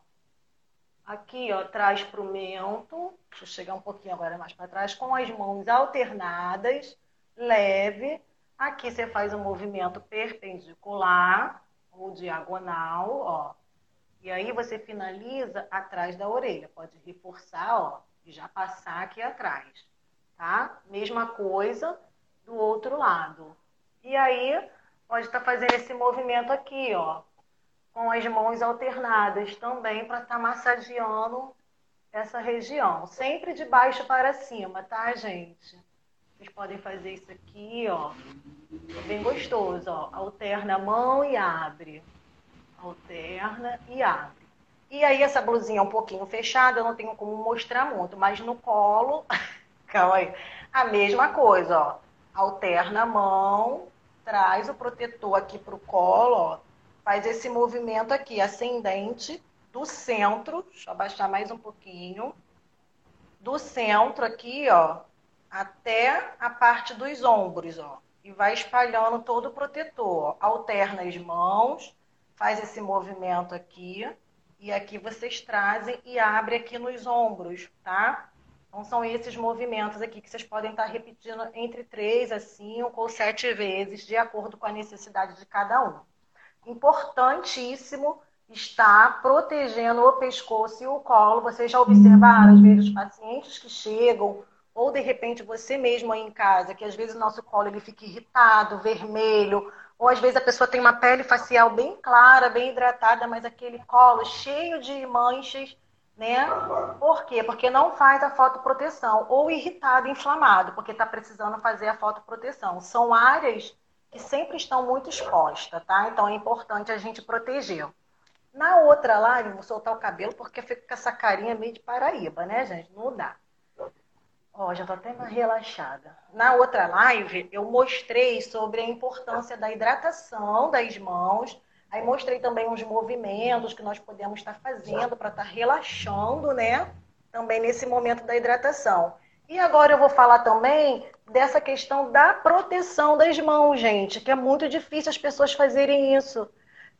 Aqui, ó, traz para o mento. Deixa eu chegar um pouquinho agora mais para trás. Com as mãos alternadas, leve. Aqui você faz um movimento perpendicular ou diagonal, ó. E aí você finaliza atrás da orelha. Pode reforçar, ó, e já passar aqui atrás, tá? Mesma coisa do outro lado. E aí pode estar tá fazendo esse movimento aqui, ó com as mãos alternadas também para estar tá massageando essa região. Sempre de baixo para cima, tá, gente? Vocês podem fazer isso aqui, ó. É bem gostoso, ó. Alterna a mão e abre. Alterna e abre. E aí essa blusinha é um pouquinho fechada, eu não tenho como mostrar muito, mas no colo, calma aí, a mesma coisa, ó. Alterna a mão, traz o protetor aqui pro colo, ó faz esse movimento aqui, ascendente, do centro, deixa eu abaixar mais um pouquinho, do centro aqui, ó, até a parte dos ombros, ó. E vai espalhando todo o protetor. Alterna as mãos, faz esse movimento aqui. E aqui vocês trazem e abre aqui nos ombros, tá? Então, são esses movimentos aqui que vocês podem estar repetindo entre três a cinco ou sete vezes, de acordo com a necessidade de cada um importantíssimo estar protegendo o pescoço e o colo. Vocês já observaram, às vezes, os pacientes que chegam, ou de repente você mesmo aí em casa, que às vezes o nosso colo ele fica irritado, vermelho, ou às vezes a pessoa tem uma pele facial bem clara, bem hidratada, mas aquele colo cheio de manchas, né? Por quê? Porque não faz a fotoproteção, ou irritado, inflamado, porque está precisando fazer a fotoproteção. São áreas que sempre estão muito expostas, tá? Então é importante a gente proteger. Na outra live, vou soltar o cabelo porque eu fico com essa carinha meio de Paraíba, né, gente? Não dá. Ó, já tô até mais relaxada. Na outra live, eu mostrei sobre a importância da hidratação das mãos, Aí mostrei também uns movimentos que nós podemos estar fazendo para estar relaxando, né? Também nesse momento da hidratação. E agora eu vou falar também dessa questão da proteção das mãos, gente, que é muito difícil as pessoas fazerem isso.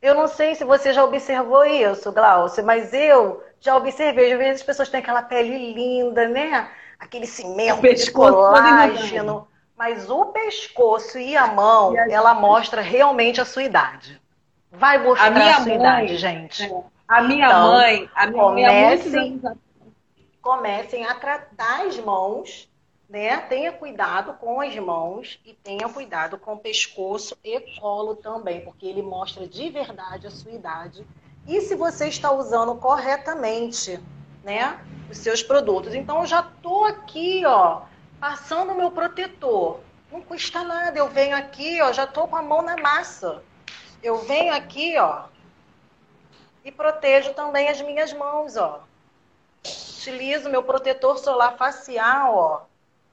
Eu não sei se você já observou isso, Glaucia, mas eu já observei. Às vezes as pessoas têm aquela pele linda, né? Aquele cimento de colágeno. Mas o pescoço e a mão, ela mostra realmente a sua idade. Vai mostrar a, minha a sua mãe, idade, gente. É. A minha então, mãe, a minha comecem, mãe comecem a tratar as mãos, né? Tenha cuidado com as mãos e tenha cuidado com o pescoço e colo também, porque ele mostra de verdade a sua idade. E se você está usando corretamente, né, os seus produtos. Então eu já tô aqui, ó, passando o meu protetor. Não custa nada. Eu venho aqui, ó, já tô com a mão na massa eu venho aqui, ó, e protejo também as minhas mãos, ó. Utilizo meu protetor solar facial, ó,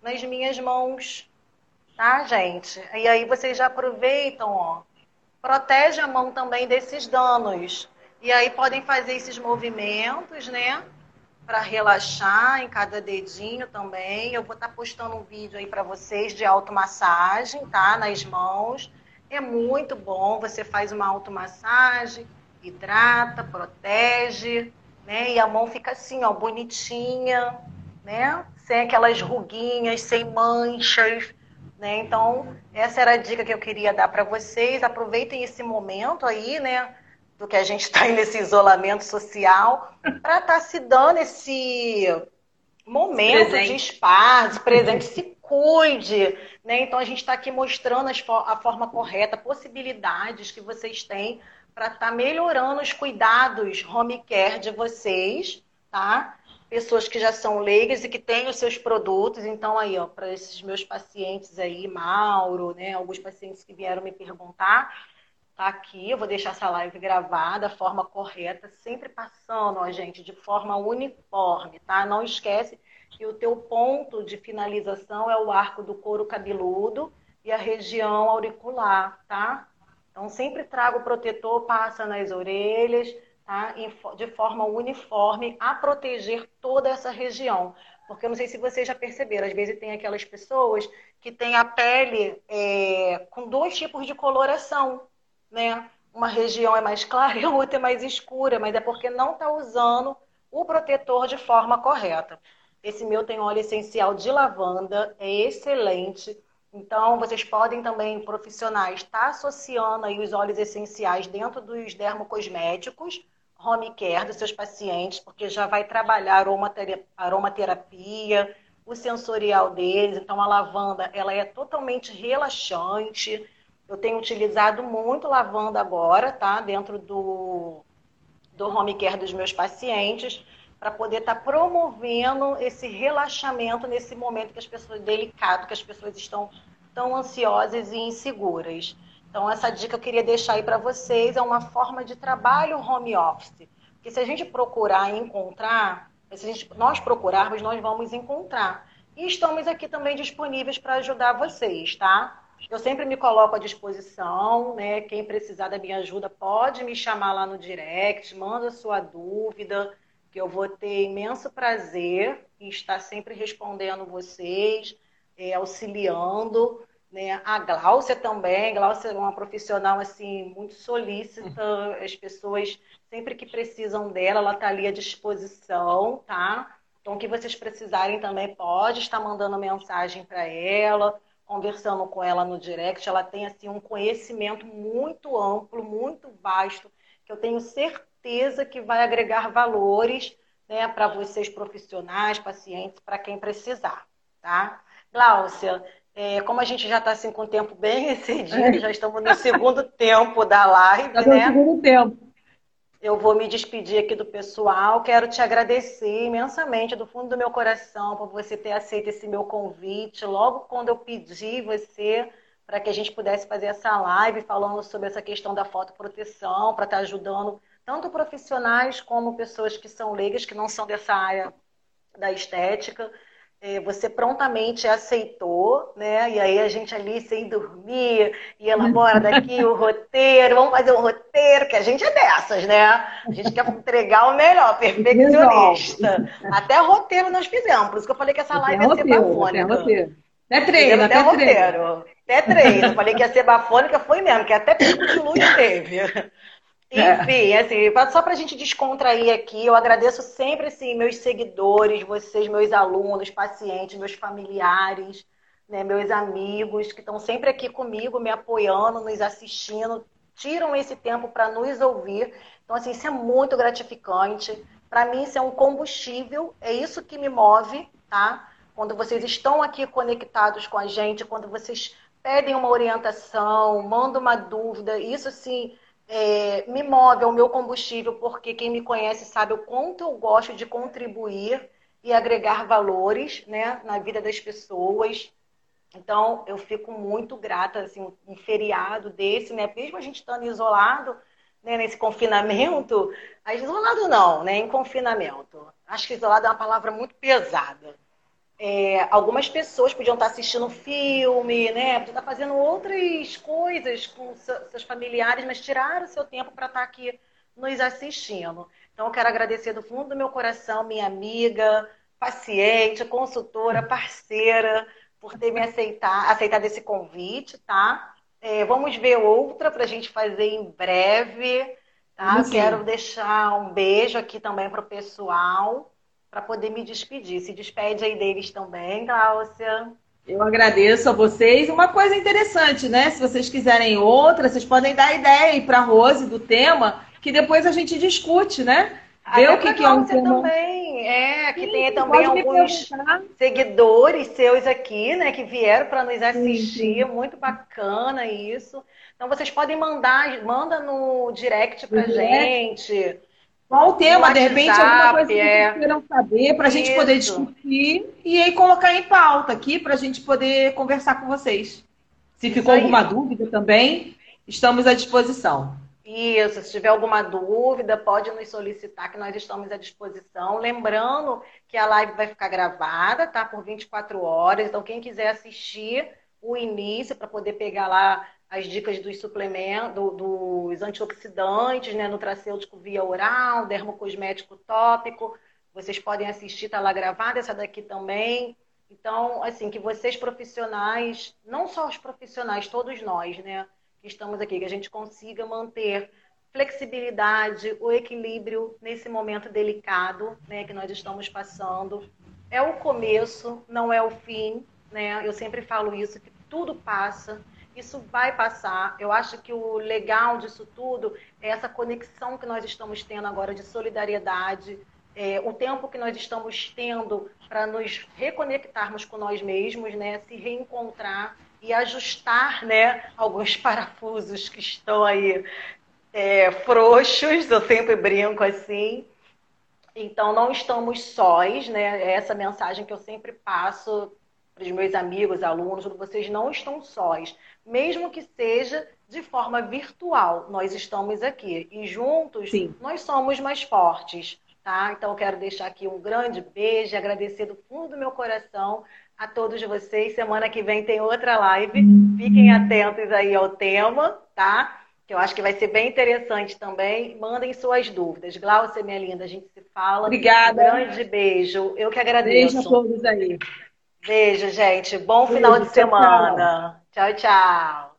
nas minhas mãos, tá, gente? E aí vocês já aproveitam, ó, protege a mão também desses danos. E aí podem fazer esses movimentos, né? Para relaxar em cada dedinho também. Eu vou estar tá postando um vídeo aí para vocês de automassagem, tá? Nas mãos é muito bom, você faz uma automassagem, hidrata, protege, né? E a mão fica assim, ó, bonitinha, né? Sem aquelas ruguinhas, sem manchas, né? Então, essa era a dica que eu queria dar para vocês. Aproveitem esse momento aí, né? Do que a gente está nesse isolamento social, para estar tá se dando esse momento presente. de espaço, presente, se cuide. Né? Então, a gente está aqui mostrando a forma correta, possibilidades que vocês têm para estar tá melhorando os cuidados home care de vocês, tá? Pessoas que já são leigas e que têm os seus produtos. Então, aí, ó, para esses meus pacientes aí, Mauro, né? Alguns pacientes que vieram me perguntar, tá aqui. Eu vou deixar essa live gravada, da forma correta, sempre passando, ó, gente, de forma uniforme, tá? Não esquece que o teu ponto de finalização é o arco do couro cabeludo e a região auricular, tá? Então, sempre traga o protetor, passa nas orelhas, tá? De forma uniforme, a proteger toda essa região. Porque eu não sei se vocês já perceberam, às vezes tem aquelas pessoas que têm a pele é, com dois tipos de coloração, né? Uma região é mais clara e a outra é mais escura, mas é porque não está usando o protetor de forma correta. Esse meu tem óleo essencial de lavanda, é excelente. Então, vocês podem também, profissionais, estar tá associando aí os óleos essenciais dentro dos dermocosméticos, home care dos seus pacientes, porque já vai trabalhar aromaterapia, o sensorial deles. Então, a lavanda, ela é totalmente relaxante. Eu tenho utilizado muito lavanda agora, tá? Dentro do, do home care dos meus pacientes para poder estar tá promovendo esse relaxamento nesse momento que as pessoas delicado, que as pessoas estão tão ansiosas e inseguras. Então essa dica eu queria deixar aí para vocês é uma forma de trabalho home office, porque se a gente procurar encontrar, se gente, nós procurarmos, nós vamos encontrar. E estamos aqui também disponíveis para ajudar vocês, tá? Eu sempre me coloco à disposição, né? Quem precisar da minha ajuda pode me chamar lá no direct, manda sua dúvida que eu vou ter imenso prazer em estar sempre respondendo vocês, é, auxiliando. Né? A Gláucia também, Gláucia é uma profissional assim muito solícita, as pessoas sempre que precisam dela, ela está ali à disposição, tá? Então, o que vocês precisarem também pode estar mandando mensagem para ela, conversando com ela no direct. Ela tem assim um conhecimento muito amplo, muito vasto, que eu tenho certeza certeza que vai agregar valores né, para vocês profissionais, pacientes, para quem precisar, tá? Gláucia, é, como a gente já está assim com o tempo bem excedido, já estamos no segundo tempo da live, né? No segundo tempo. Eu vou me despedir aqui do pessoal. Quero te agradecer imensamente do fundo do meu coração por você ter aceito esse meu convite. Logo quando eu pedi você para que a gente pudesse fazer essa live falando sobre essa questão da fotoproteção, para estar tá ajudando tanto profissionais como pessoas que são leigas, que não são dessa área da estética. é, você prontamente aceitou, né? E aí a gente ali sem dormir, e elabora daqui o roteiro, vamos fazer um roteiro, que a gente é dessas, né? A gente quer entregar o melhor, perfeccionista. Até roteiro nós fizemos, por isso que eu falei que essa live ia ser bafônica. Até treino, até, até roteiro. Até treino. Eu falei que ia ser bafônica, foi mesmo, que até pico de luz teve. Enfim, assim, só para a gente descontrair aqui, eu agradeço sempre assim, meus seguidores, vocês, meus alunos, pacientes, meus familiares, né, meus amigos, que estão sempre aqui comigo, me apoiando, nos assistindo, tiram esse tempo para nos ouvir. Então, assim, isso é muito gratificante. Para mim, isso é um combustível, é isso que me move, tá? Quando vocês estão aqui conectados com a gente, quando vocês pedem uma orientação, mandam uma dúvida, isso assim é, me move, é o meu combustível, porque quem me conhece sabe o quanto eu gosto de contribuir e agregar valores né, na vida das pessoas. Então, eu fico muito grata, assim, um feriado desse, né? Mesmo a gente estando isolado, né, nesse confinamento, isolado não, né? Em confinamento. Acho que isolado é uma palavra muito pesada é, algumas pessoas podiam estar assistindo filme, né? Podiam estar fazendo outras coisas com seus familiares, mas tiraram o seu tempo para estar aqui nos assistindo. Então, eu quero agradecer do fundo do meu coração minha amiga, paciente, consultora, parceira, por ter me aceitar, aceitado esse convite, tá? É, vamos ver outra para a gente fazer em breve, tá? Quero deixar um beijo aqui também para o pessoal para poder me despedir. Se despede aí deles também, Cláudia. Eu agradeço a vocês. Uma coisa interessante, né? Se vocês quiserem outra, vocês podem dar ideia aí para a Rose do tema, que depois a gente discute, né? Ver o que, que é um tema. também, é, que Sim, tem também alguns seguidores seus aqui, né, que vieram para nos assistir, Sim. muito bacana isso. Então vocês podem mandar, manda no direct pra gente. Qual o tema, WhatsApp, de repente, alguma coisa que é... vocês queiram saber para a gente poder discutir e aí colocar em pauta aqui para a gente poder conversar com vocês. Se ficou alguma dúvida também, estamos à disposição. Isso, se tiver alguma dúvida, pode nos solicitar que nós estamos à disposição. Lembrando que a live vai ficar gravada, tá? Por 24 horas. Então, quem quiser assistir o início para poder pegar lá as dicas dos suplementos, dos antioxidantes, né, nutracêutico via oral, dermocosmético tópico. Vocês podem assistir, tá lá gravada essa daqui também. Então, assim, que vocês profissionais, não só os profissionais, todos nós, né, que estamos aqui, que a gente consiga manter flexibilidade, o equilíbrio nesse momento delicado, né, que nós estamos passando. É o começo, não é o fim, né? Eu sempre falo isso que tudo passa isso vai passar. Eu acho que o legal disso tudo é essa conexão que nós estamos tendo agora de solidariedade, é, o tempo que nós estamos tendo para nos reconectarmos com nós mesmos, né, se reencontrar e ajustar, né, alguns parafusos que estão aí é, frouxos. Eu sempre brinco assim. Então não estamos sós, né? É essa mensagem que eu sempre passo para os meus amigos, alunos, vocês não estão sós mesmo que seja de forma virtual. Nós estamos aqui e juntos Sim. nós somos mais fortes, tá? Então eu quero deixar aqui um grande beijo, agradecer do fundo do meu coração a todos vocês. Semana que vem tem outra live. Fiquem atentos aí ao tema, tá? Que eu acho que vai ser bem interessante também. Mandem suas dúvidas. Glaucia, minha linda, a gente se fala. Obrigada. Um grande beijo. Eu que agradeço. Beijo a todos aí. Beijo, gente. Bom beijo, final de semana. Tchau, tchau.